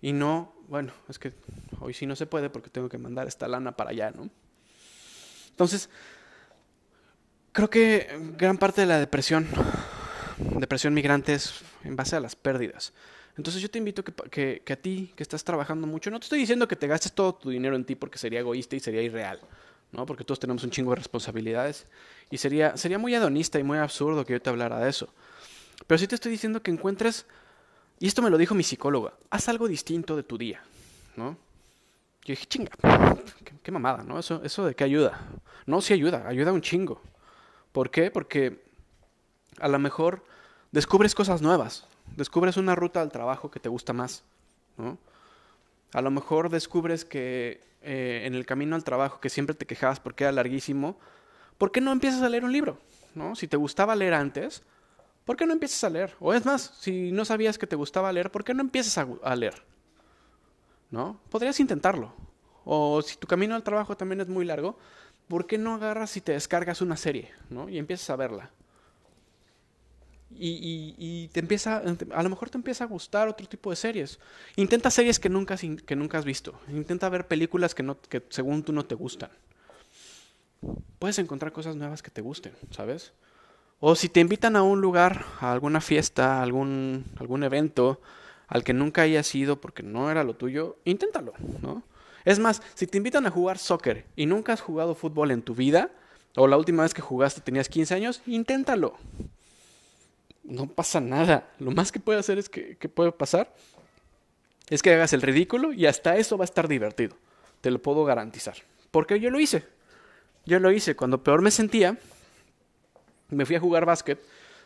Y no, bueno, es que hoy sí no se puede porque tengo que mandar esta lana para allá, ¿no? Entonces, creo que gran parte de la depresión, depresión migrante es en base a las pérdidas. Entonces yo te invito que, que, a ti, que estás trabajando mucho, no te estoy diciendo que te gastes todo tu dinero en ti porque sería egoísta y sería irreal, ¿no? Porque todos tenemos un chingo de responsabilidades y sería, sería muy hedonista y muy absurdo que yo te hablara de eso. Pero sí te estoy diciendo que encuentres y esto me lo dijo mi psicóloga. Haz algo distinto de tu día, ¿no? Yo dije, chinga, qué, mamada, ¿no? Eso, eso de qué ayuda. No, sí ayuda, ayuda un chingo. ¿Por qué? Porque a lo mejor descubres cosas nuevas, descubres una ruta al trabajo que te gusta más, ¿no? A lo mejor descubres que eh, en el camino al trabajo, que siempre te quejabas porque era larguísimo, ¿por qué no empiezas a leer un libro? ¿No? Si te gustaba leer antes, ¿por qué no empiezas a leer? O es más, si no sabías que te gustaba leer, ¿por qué no empiezas a, a leer? ¿No? Podrías intentarlo. O si tu camino al trabajo también es muy largo, ¿por qué no agarras y te descargas una serie, ¿no? Y empiezas a verla. Y, te empieza, a lo mejor te empieza a gustar otro tipo de series. Intenta series que nunca, que nunca has visto. Intenta ver películas que, no, que según tú no te gustan. Puedes encontrar cosas nuevas que te gusten, ¿sabes? O si te invitan a un lugar, a alguna fiesta, a algún, algún evento al que nunca hayas ido porque no era lo tuyo, inténtalo, ¿no? Es más, si te invitan a jugar soccer y nunca has jugado fútbol en tu vida, o la última vez que jugaste tenías 15 años, inténtalo no pasa nada. Lo más que puede hacer es que, puede pasar es que hagas el ridículo y hasta eso va a estar divertido. Te lo puedo garantizar. Porque yo lo hice. Yo lo hice. Cuando peor me sentía, me fui a jugar básquet,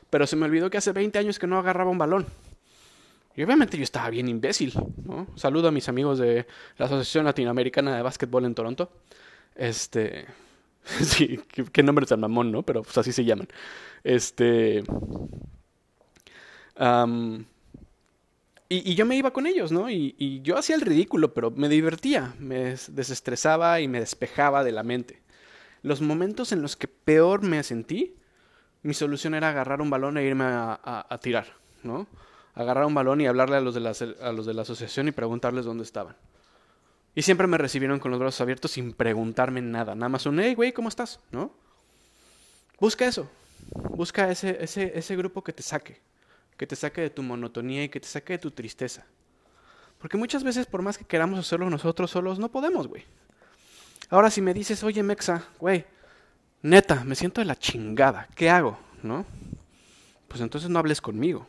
pero se me olvidó que hace 20 años que no agarraba un balón. Y obviamente yo estaba bien imbécil. Saludo a mis amigos de la Asociación Latinoamericana de Básquetbol en Toronto. Este. Sí, qué, qué nombre tan mamón, ¿no? Pero pues así se llaman. Este y, yo me iba con ellos, ¿no? Y, yo hacía el ridículo, pero me divertía, me desestresaba y me despejaba de la mente. Los momentos en los que peor me sentí, mi solución era agarrar un balón e irme a, tirar, ¿no? Agarrar un balón y hablarle a los, de la, a los de la asociación y preguntarles dónde estaban. Y siempre me recibieron con los brazos abiertos sin preguntarme nada. Nada más un, hey, güey, ¿cómo estás? ¿No? Busca eso. Busca ese, ese, ese grupo que te saque que te saque de tu monotonía y que te saque de tu tristeza. Porque muchas veces, por más que queramos hacerlo nosotros solos, no podemos, güey. Ahora, si me dices, oye, Mexa, güey, neta, me siento de la chingada, ¿qué hago? ¿No? Pues entonces no hables conmigo.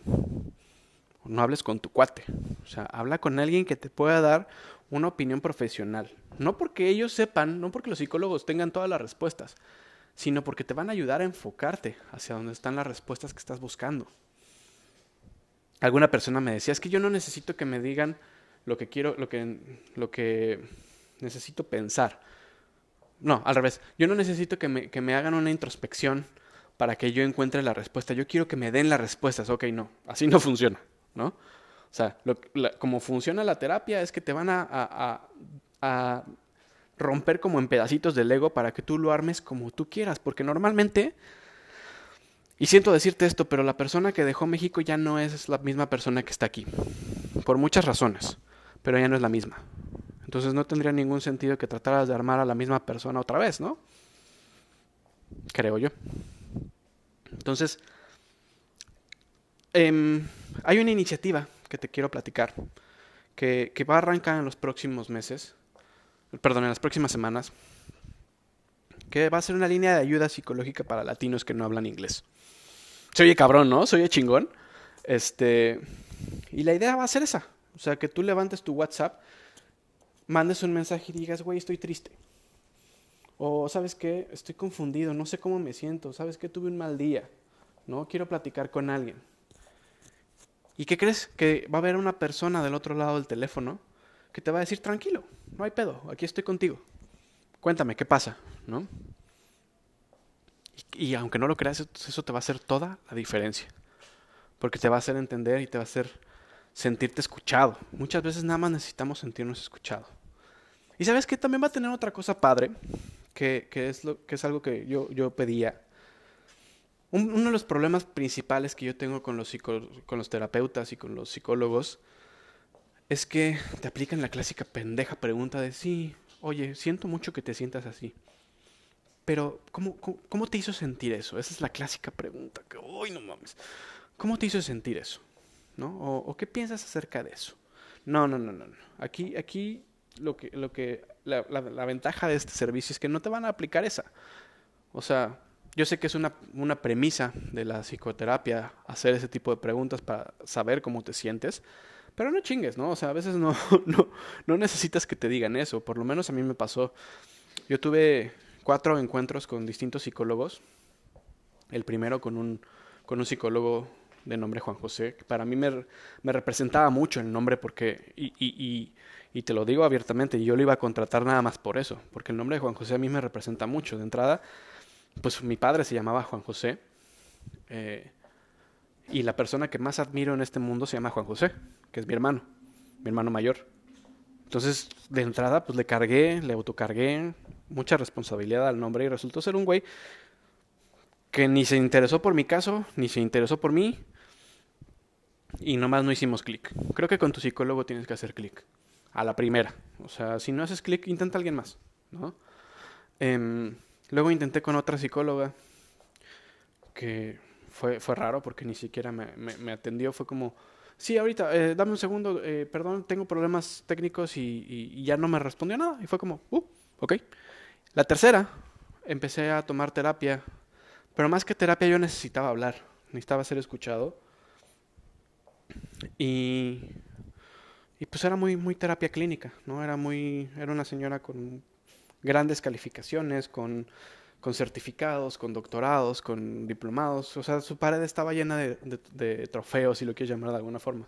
No hables con tu cuate. O sea, habla con alguien que te pueda dar una opinión profesional. No porque ellos sepan, no porque los psicólogos tengan todas las respuestas, sino porque te van a ayudar a enfocarte hacia donde están las respuestas que estás buscando alguna persona me decía, es que yo no necesito que me digan lo que quiero, lo que, lo que necesito pensar. No, al revés. Yo no necesito que me, que me hagan una introspección para que yo encuentre la respuesta. Yo quiero que me den las respuestas. Ok, no, así no funciona, ¿no? O sea, lo, como funciona la terapia es que te van a, a, a romper como en pedacitos del ego para que tú lo armes como tú quieras. Porque normalmente y siento decirte esto, pero la persona que dejó México ya no es la misma persona que está aquí. Por muchas razones, pero ya no es la misma. Entonces no tendría ningún sentido que trataras de armar a la misma persona otra vez, ¿no? Creo yo. Entonces, em, hay una iniciativa que te quiero platicar, que, que va a arrancar en los próximos meses, perdón, en las próximas semanas, que va a ser una línea de ayuda psicológica para latinos que no hablan inglés. Se oye cabrón, ¿no? Se oye chingón. Este. Y la idea va a ser esa. O sea, que tú levantes tu WhatsApp, mandes un mensaje y digas, güey, estoy triste. O, ¿sabes qué? Estoy confundido, no sé cómo me siento. ¿Sabes qué? Tuve un mal día. ¿No? Quiero platicar con alguien. ¿Y qué crees? Que va a haber una persona del otro lado del teléfono que te va a decir, tranquilo, no hay pedo, aquí estoy contigo. Cuéntame, ¿qué pasa? ¿No? Y, aunque no lo creas, eso te va a hacer toda la diferencia. Porque te va a hacer entender y te va a hacer sentirte escuchado. Muchas veces nada más necesitamos sentirnos escuchados. Y sabes que también va a tener otra cosa padre, que, es, lo, que es algo que yo, yo pedía. uno de los problemas principales que yo tengo con los, con los terapeutas y con los psicólogos es que te aplican la clásica pendeja pregunta de sí, oye, siento mucho que te sientas así. Pero, ¿cómo, cómo, te hizo sentir eso? Esa es la clásica pregunta. Que, uy, no mames. ¿Cómo te hizo sentir eso? ¿No? O, qué piensas acerca de eso? No, no, no, no. Aquí, aquí lo que, lo que, la, la, ventaja de este servicio es que no te van a aplicar esa. O sea, yo sé que es una, una premisa de la psicoterapia hacer ese tipo de preguntas para saber cómo te sientes, pero no chingues, ¿no? O sea, a veces no, no, no necesitas que te digan eso. Por lo menos a mí me pasó. Yo tuve cuatro encuentros con distintos psicólogos. El primero con un, con un psicólogo de nombre Juan José, que para mí me, me representaba mucho el nombre porque, y, y, y, Y te lo digo abiertamente, yo lo iba a contratar nada más por eso, porque el nombre de Juan José a mí me representa mucho. De entrada, pues mi padre se llamaba Juan José. Eh, y la persona que más admiro en este mundo se llama Juan José, que es mi hermano, mi hermano mayor. Entonces, de entrada, pues le cargué, le autocargué mucha responsabilidad al nombre y resultó ser un güey que ni se interesó por mi caso, ni se interesó por mí, y nomás no hicimos clic. Creo que con tu psicólogo tienes que hacer clic. A la primera. O sea, si no haces clic, intenta alguien más. Em, luego intenté con otra psicóloga que fue, fue raro porque ni siquiera me, atendió. Fue como, sí, ahorita, eh, dame un segundo, eh, perdón, tengo problemas técnicos y, y, ya no me respondió nada. Y fue como, uh, ok. La tercera, empecé a tomar terapia, pero más que terapia yo necesitaba hablar, necesitaba ser escuchado. Y, y pues era muy, muy terapia clínica, ¿no? Era muy, era una señora con grandes calificaciones, con, con certificados, con doctorados, con diplomados. O sea, su pared estaba llena de, trofeos, si lo quieres llamar de alguna forma.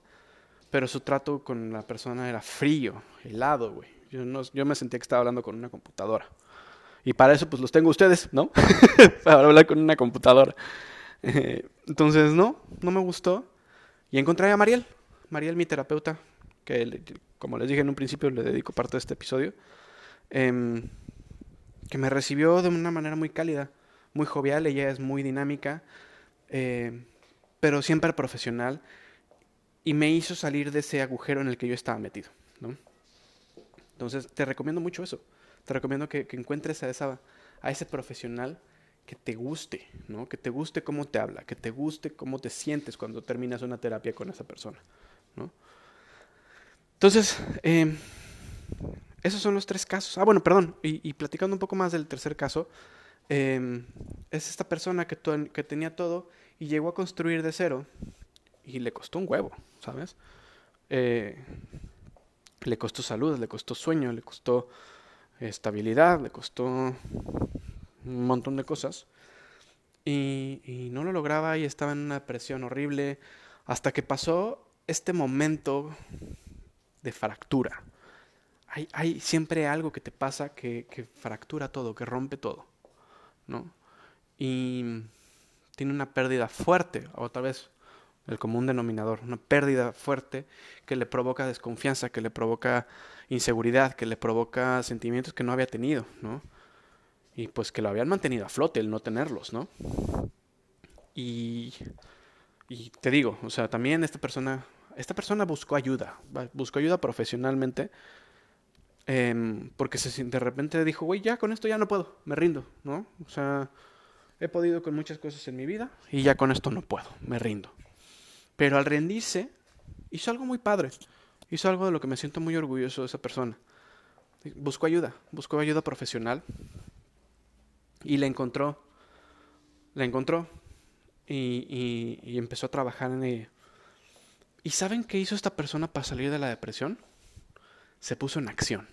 Pero su trato con la persona era frío, helado, güey. Yo, no, yo me sentía que estaba hablando con una computadora. Y para eso, pues los tengo ustedes, ¿no? para hablar con una computadora. entonces, no, no me gustó. Y encontré a Mariel, Mariel, mi terapeuta, que como les dije en un principio, le dedico parte de este episodio, em, que me recibió de una manera muy cálida, muy jovial, ella es muy dinámica, eh, pero siempre profesional, y me hizo salir de ese agujero en el que yo estaba metido. ¿no? Entonces, te recomiendo mucho eso. Te recomiendo que, que encuentres a, esa, a ese profesional que te guste, ¿no? Que te guste cómo te habla, que te guste cómo te sientes cuando terminas una terapia con esa persona, ¿no? Entonces, eh, esos son los tres casos. Ah, bueno, perdón, y, platicando un poco más del tercer caso, eh, es esta persona que, que tenía todo y llegó a construir de cero y le costó un huevo, ¿sabes? Eh, le costó salud, le costó sueño, le costó estabilidad, le costó un montón de cosas. Y, no lo lograba y estaba en una depresión horrible hasta que pasó este momento de fractura. Hay, siempre algo que te pasa que, que, fractura todo, que rompe todo, ¿no? Y tiene una pérdida fuerte, o tal vez el común denominador, una pérdida fuerte que le provoca desconfianza, que le provoca inseguridad, que le provoca sentimientos que no había tenido, ¿no? y pues que lo habían mantenido a flote el no tenerlos, ¿no? Y, te digo, o sea, también esta persona, esta persona buscó ayuda, buscó ayuda profesionalmente, eh, porque se, de repente dijo, güey, ya con esto ya no puedo, me rindo, ¿no? O sea, he podido con muchas cosas en mi vida y ya con esto no puedo, me rindo. Pero al rendirse, hizo algo muy padre, hizo algo de lo que me siento muy orgulloso de esa persona. Buscó ayuda, buscó ayuda profesional y la encontró. La encontró. Y, empezó a trabajar en ella. ¿Y saben qué hizo esta persona para salir de la depresión? Se puso en acción.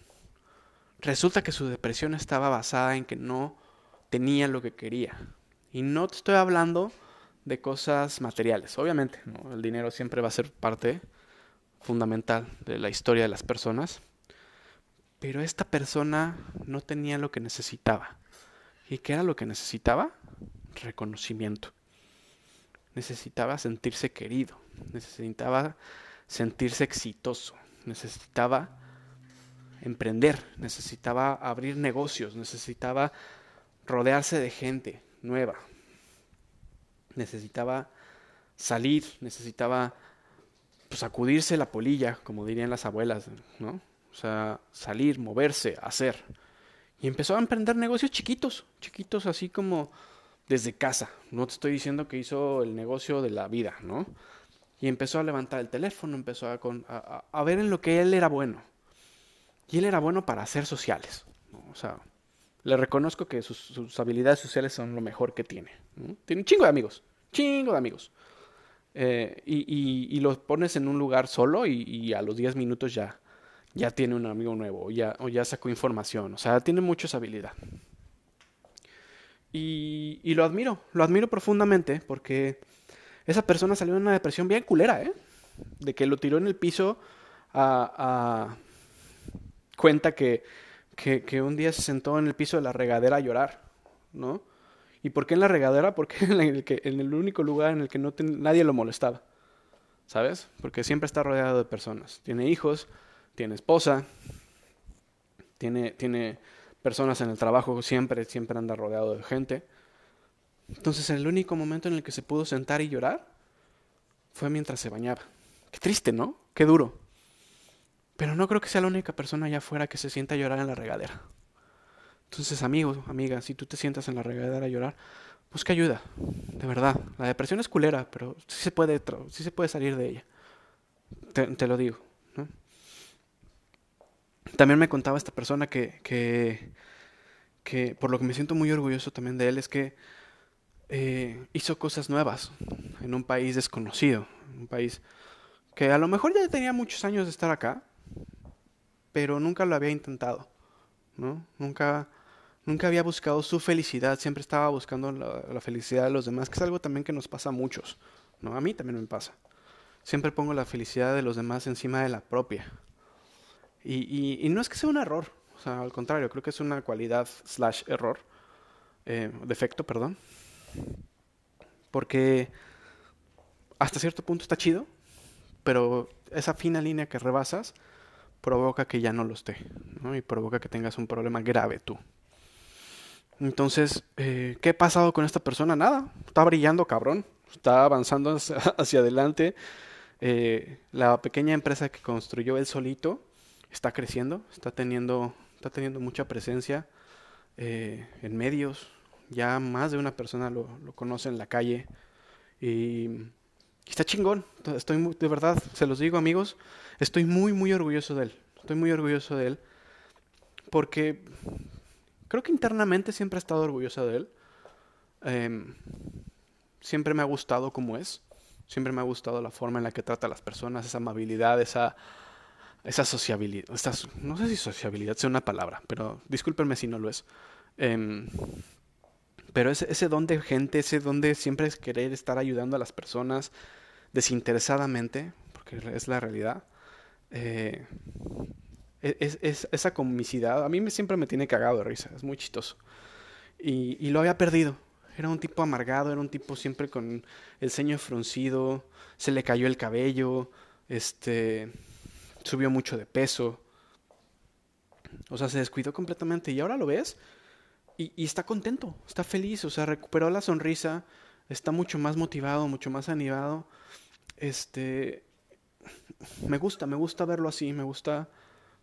Resulta que su depresión estaba basada en que no tenía lo que quería. Y no te estoy hablando de cosas materiales. Obviamente, el dinero siempre va a ser parte fundamental de la historia de las personas. Pero esta persona no tenía lo que necesitaba. ¿Y qué era lo que necesitaba? Reconocimiento. Necesitaba sentirse querido, necesitaba sentirse exitoso, necesitaba emprender, necesitaba abrir negocios, necesitaba rodearse de gente nueva, necesitaba salir, necesitaba pues, sacudirse la polilla, como dirían las abuelas, ¿no? O sea, salir, moverse, hacer. Y empezó a emprender negocios chiquitos, chiquitos así como desde casa. No te estoy diciendo que hizo el negocio de la vida, ¿no? Y empezó a levantar el teléfono, empezó a, a, ver en lo que él era bueno. Y él era bueno para hacer sociales. O sea, le reconozco que sus, habilidades sociales son lo mejor que tiene. Tiene un chingo de amigos, chingo de amigos. Eh, y, y, y, pones en un lugar solo y, y a los 10 minutos ya, ya tiene un amigo nuevo o ya, o ya sacó información. O sea, tiene mucha habilidad. Y, y, lo admiro, lo admiro profundamente porque esa persona salió de una depresión bien culera, ¿eh? De que lo tiró en el piso a, cuenta que, que, un día se sentó en el piso de la regadera a llorar, ¿no? ¿Y por qué en la regadera? Porque en el, en el único lugar en el que no nadie lo molestaba. ¿Sabes? Porque siempre está rodeado de personas. Tiene hijos, tiene esposa, tiene, tiene personas en el trabajo, siempre, siempre anda rodeado de gente. Entonces el único momento en el que se pudo sentar y llorar fue mientras se bañaba. Qué triste, ¿no? Qué duro. Pero no creo que sea la única persona allá afuera que se sienta a llorar en la regadera. Entonces, amigo, amiga, si tú te sientas en la regadera a llorar, busca ayuda. De verdad. La depresión es culera, pero sí se puede, sí se puede salir de ella. Te, lo digo. También me contaba esta persona que, que, que, por lo que me siento muy orgulloso también de él, es que eh, hizo cosas nuevas en un país desconocido, un país que a lo mejor ya tenía muchos años de estar acá, pero nunca lo había intentado, ¿no? Nunca, nunca había buscado su felicidad, siempre estaba buscando la, felicidad de los demás, que es algo también que nos pasa a muchos, ¿no? A mí también me pasa. Siempre pongo la felicidad de los demás encima de la propia. Y, y, no es que sea un error, o sea, al contrario, creo que es una cualidad slash error, eh, defecto, perdón, porque hasta cierto punto está chido, pero esa fina línea que rebasas provoca que ya no lo esté, ¿no? Y provoca que tengas un problema grave tú. Entonces, eh, ¿qué ha pasado con esta persona? Nada, está brillando cabrón, está avanzando hacia, adelante. Eh, la pequeña empresa que construyó él solito está creciendo, está teniendo, está teniendo mucha presencia eh, en medios, ya más de una persona lo, conoce en la calle y, está chingón. Estoy de verdad, se los digo amigos, estoy muy, muy orgulloso de él. Estoy muy orgulloso de él porque creo que internamente siempre he estado orgulloso de él. Em, siempre me ha gustado como es. Siempre me ha gustado la forma en la que trata a las personas, esa amabilidad, esa, esa sociabilidad. no sé si sociabilidad sea una palabra, pero discúlpenme si no lo es. Eh, pero ese, ese don de gente, ese don de siempre querer estar ayudando a las personas desinteresadamente, porque es la realidad, eh, es, es, esa comicidad, a mí me, siempre me tiene cagado de risa, es muy chistoso. Y, y lo había perdido. Era un tipo amargado, era un tipo siempre con el ceño fruncido, se le cayó el cabello, este, subió mucho de peso. O sea, se descuidó completamente. Y ahora lo ves y, está contento, está feliz, o sea, recuperó la sonrisa, está mucho más motivado, mucho más animado. Este, me gusta, me gusta verlo así, me gusta,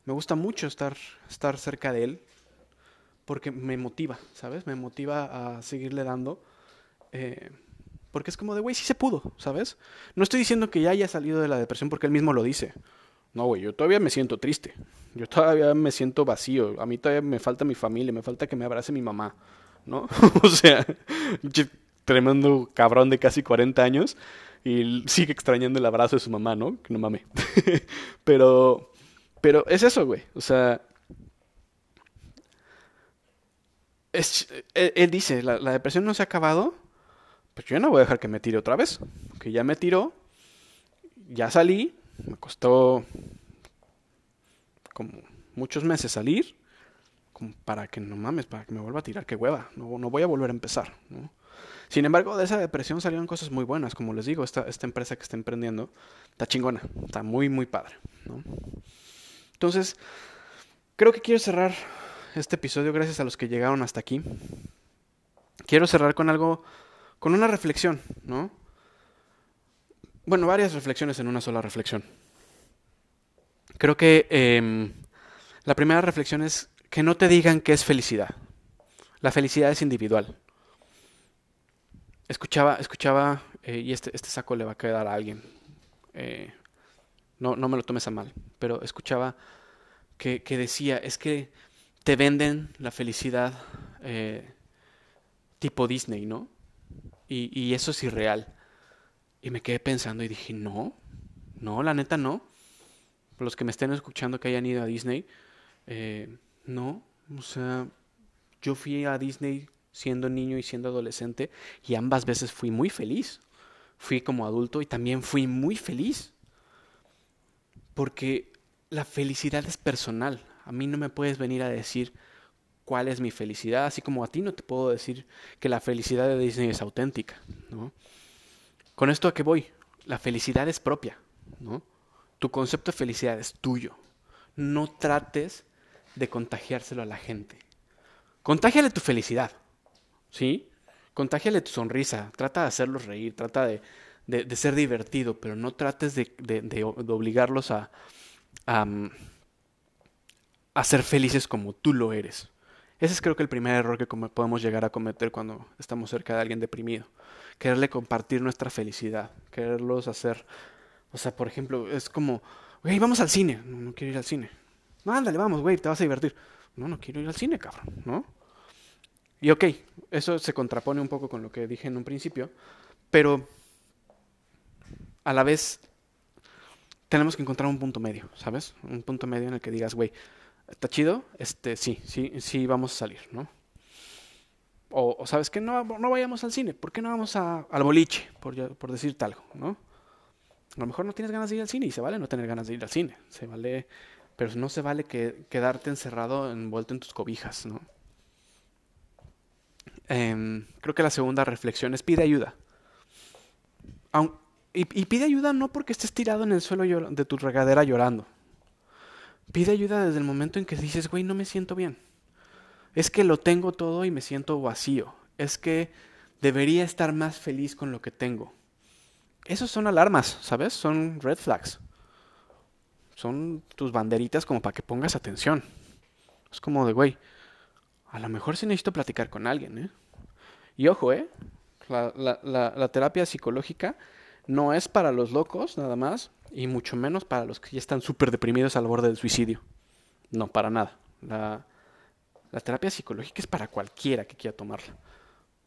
me gusta mucho estar, estar cerca de él, porque me motiva, ¿sabes? Me motiva a seguirle dando. Eh, porque es como de, güey, sí se pudo, ¿sabes? No estoy diciendo que ya haya salido de la depresión porque él mismo lo dice. No, güey, yo todavía me siento triste. Yo todavía me siento vacío. A mí todavía me falta mi familia, me falta que me abrace mi mamá, ¿no? o sea, tremendo cabrón de casi 40 años y sigue extrañando el abrazo de su mamá, ¿no? Que no mame. pero, pero es eso, güey. O sea, es, él, dice, la, depresión no se ha acabado, pues yo no voy a dejar que me tire otra vez. Que ya me tiró, ya salí, me costó como muchos meses salir como para que no mames, para que me vuelva a tirar, qué hueva, no, no voy a volver a empezar. Sin embargo, de esa depresión salieron cosas muy buenas, como les digo, esta, esta empresa que está emprendiendo está chingona, está muy, muy padre. Entonces, creo que quiero cerrar este episodio gracias a los que llegaron hasta aquí. Quiero cerrar con algo, con una reflexión, ¿no? Bueno, varias reflexiones en una sola reflexión. Creo que em, la primera reflexión es que no te digan qué es felicidad. La felicidad es individual. Escuchaba, escuchaba, eh, y este, este saco le va a quedar a alguien. Eh, no, no me lo tomes a mal, pero escuchaba que, decía, es que te venden la felicidad eh, tipo Disney, ¿no? Y, y eso es irreal. Y me quedé pensando y dije, no, no, la neta no. Los que me estén escuchando que hayan ido a Disney, no, o sea, yo fui a Disney siendo niño y siendo adolescente y ambas veces fui muy feliz. Fui como adulto y también fui muy feliz. Porque la felicidad es personal. A mí no me puedes venir a decir cuál es mi felicidad, así como a ti no te puedo decir que la felicidad de Disney es auténtica, ¿no? Con esto a qué voy? La felicidad es propia, ¿no? Tu concepto de felicidad es tuyo. No trates de contagiárselo a la gente. Contágiale tu felicidad, ¿sí? Contágiale tu sonrisa, trata de hacerlos reír, trata de, de, ser divertido, pero no trates de, de obligarlos a, a, a, ser felices como tú lo eres. Ese es creo que el primer error que podemos llegar a cometer cuando estamos cerca de alguien deprimido. Quererle compartir nuestra felicidad, quererlos hacer... O sea, por ejemplo, es como, güey, vamos al cine. No, no quiero ir al cine. No, ándale, vamos, güey, te vas a divertir. No, no quiero ir al cine, cabrón, ¿no? Y ok, eso se contrapone un poco con lo que dije en un principio, pero a la vez tenemos que encontrar un punto medio, ¿sabes? Un punto medio en el que digas, güey, está chido, este, sí, sí, sí, vamos a salir, ¿no? O, sabes que no, no vayamos al cine, ¿por qué no vamos a, al boliche, por, por decirte algo, ¿no? A lo mejor no tienes ganas de ir al cine y se vale no tener ganas de ir al cine, se vale, pero no se vale que, quedarte encerrado, envuelto en tus cobijas, ¿no? Em, creo que la segunda reflexión es pide ayuda. y, pide ayuda no porque estés tirado en el suelo de tu regadera llorando. Pide ayuda desde el momento en que dices, güey, no me siento bien. Es que lo tengo todo y me siento vacío. Es que debería estar más feliz con lo que tengo. Esos son alarmas, ¿sabes? Son red flags. Son tus banderitas como para que pongas atención. Es como de, güey, a lo mejor sí necesito platicar con alguien, ¿eh? Y ojo, ¿eh? La, la, terapia psicológica no es para los locos nada más, y mucho menos para los que ya están súper deprimidos al borde del suicidio. No, para nada. La, la terapia psicológica es para cualquiera que quiera tomarla.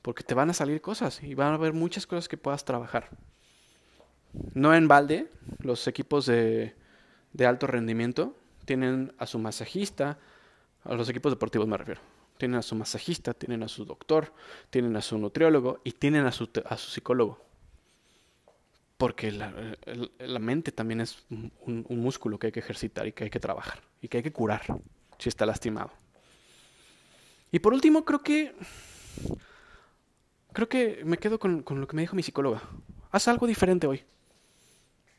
Porque te van a salir cosas y van a haber muchas cosas que puedas trabajar. No en balde, los equipos de alto rendimiento tienen a su masajista, a los equipos deportivos me refiero tienen a su masajista, tienen a su doctor, tienen a su nutriólogo y tienen a su, a su psicólogo. Porque la, la mente también es un, un, músculo que hay que ejercitar y que hay que trabajar y que hay que curar si está lastimado. Y por último, creo que. Creo que me quedo con, con lo que me dijo mi psicóloga. Haz algo diferente hoy.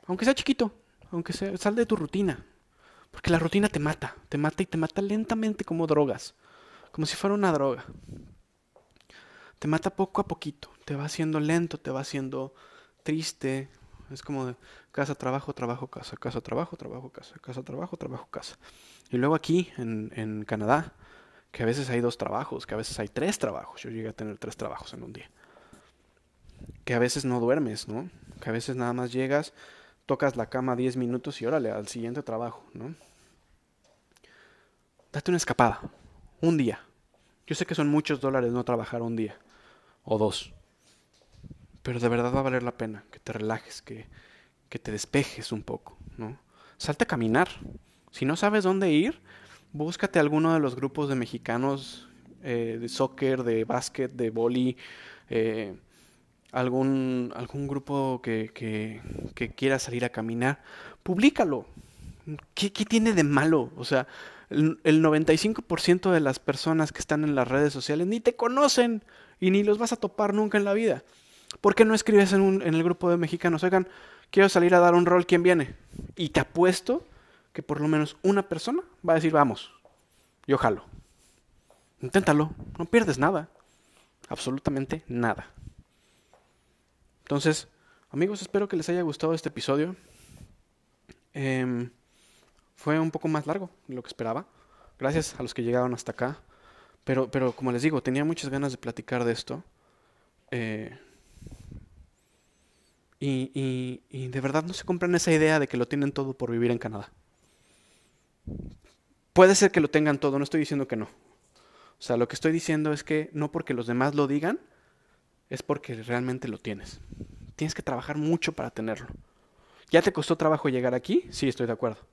Aunque sea chiquito, aunque sea, sal de tu rutina. Porque la rutina te mata, te mata y te mata lentamente como drogas como si fuera una droga. Te mata poco a poquito, te va haciendo lento, te va haciendo triste. Es como de casa, trabajo, trabajo, casa, casa, trabajo, trabajo, casa, casa, trabajo, trabajo, casa. Y luego aquí, en, en Canadá, que a veces hay dos trabajos, que a veces hay tres trabajos. Yo llegué a tener tres trabajos en un día. Que a veces no duermes, ¿no? Que a veces nada más llegas, tocas la cama 10 minutos y órale, al siguiente trabajo, ¿no? Date una escapada un día. Yo sé que son muchos dólares no trabajar un día o dos. Pero de verdad va a valer la pena que te relajes, que, que te despejes un poco, ¿no? Salte a caminar. Si no sabes dónde ir, búscate alguno de los grupos de mexicanos eh, de soccer, de básquet, de boli, eh, algún, algún grupo que, que, que, quiera salir a caminar. Publícalo. ¿Qué, ¿Qué tiene de malo? O sea, el, 95% de las personas que están en las redes sociales ni te conocen y ni los vas a topar nunca en la vida. ¿Por qué no escribes en, un, en el grupo de mexicanos? Oigan, quiero salir a dar un rol, ¿quién viene? Y te apuesto que por lo menos una persona va a decir, vamos, yo jalo. Inténtalo, no pierdes nada, absolutamente nada. Entonces, amigos, espero que les haya gustado este episodio. Eh, fue un poco más largo de lo que esperaba. Gracias a los que llegaron hasta acá. Pero, pero como les digo, tenía muchas ganas de platicar de esto. Eh, y, y, y, de verdad no se compran esa idea de que lo tienen todo por vivir en Canadá. Puede ser que lo tengan todo, no estoy diciendo que no. O sea, lo que estoy diciendo es que no porque los demás lo digan, es porque realmente lo tienes. Tienes que trabajar mucho para tenerlo. ¿Ya te costó trabajo llegar aquí? Sí, estoy de acuerdo.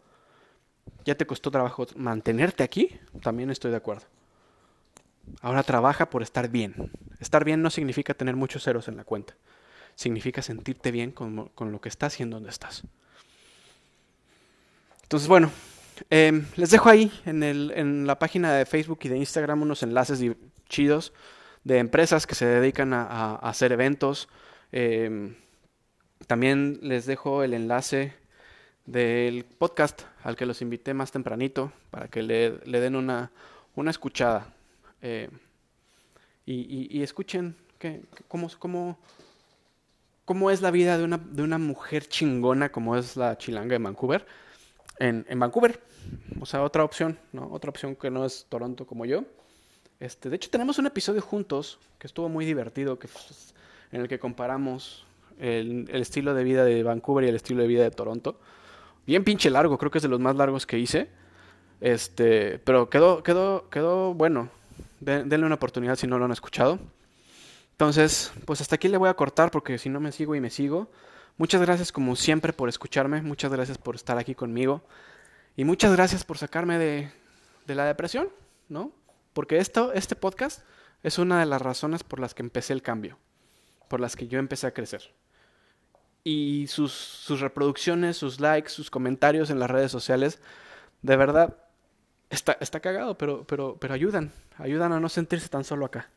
¿Ya te costó trabajo mantenerte aquí? También estoy de acuerdo. Ahora trabaja por estar bien. Estar bien no significa tener muchos ceros en la cuenta. Significa sentirte bien con, lo que estás y en donde estás. Entonces, bueno, Em, les dejo ahí en, el, en, la página de Facebook y de Instagram unos enlaces chidos de empresas que se dedican a, hacer eventos. Em, también les dejo el enlace del podcast al que los invité más tempranito para que le, den una, una escuchada eh, y, escuchen que, cómo, es la vida de una, de una mujer chingona como es la chilanga de Vancouver en, en Vancouver. O sea, otra opción. Otra opción que no es Toronto como yo. Este, de hecho, tenemos un episodio juntos que estuvo muy divertido, que, en el que comparamos el, estilo de vida de Vancouver y el estilo de vida de Toronto. Bien pinche largo, creo que es de los más largos que hice. Este, pero quedó, quedó, quedó bueno. denle una oportunidad si no lo han escuchado. Entonces, pues hasta aquí le voy a cortar porque si no me sigo y me sigo. Muchas gracias como siempre por escucharme, muchas gracias por estar aquí conmigo y muchas gracias por sacarme de, de la depresión, ¿no? Porque esto, este podcast es una de las razones por las que empecé el cambio, por las que yo empecé a crecer. Y sus, reproducciones, sus likes, sus comentarios en las redes sociales, de verdad, está, está cagado, pero, pero, pero ayudan, ayudan a no sentirse tan solo acá.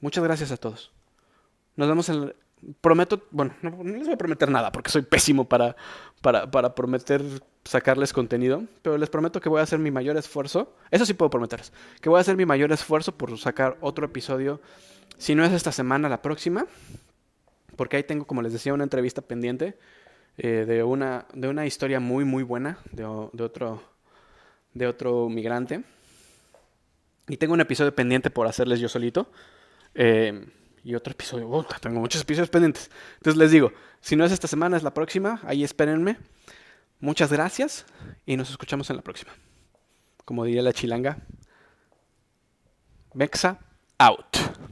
Muchas gracias a todos. Nos vemos en, prometo, bueno, no, les voy a prometer nada porque soy pésimo para, para, para, prometer sacarles contenido, pero les prometo que voy a hacer mi mayor esfuerzo, eso sí puedo prometerles, que voy a hacer mi mayor esfuerzo por sacar otro episodio, si no es esta semana, la próxima, porque ahí tengo, como les decía, una entrevista pendiente eh, de, una, de una historia muy, muy buena de, otro, de otro migrante. Y tengo un episodio pendiente por hacerles yo solito. Eh, y otro episodio. tengo muchos episodios pendientes. Entonces les digo, si no es esta semana, es la próxima. Ahí espérenme. Muchas gracias y nos escuchamos en la próxima. Como diría la chilanga, Mexa out.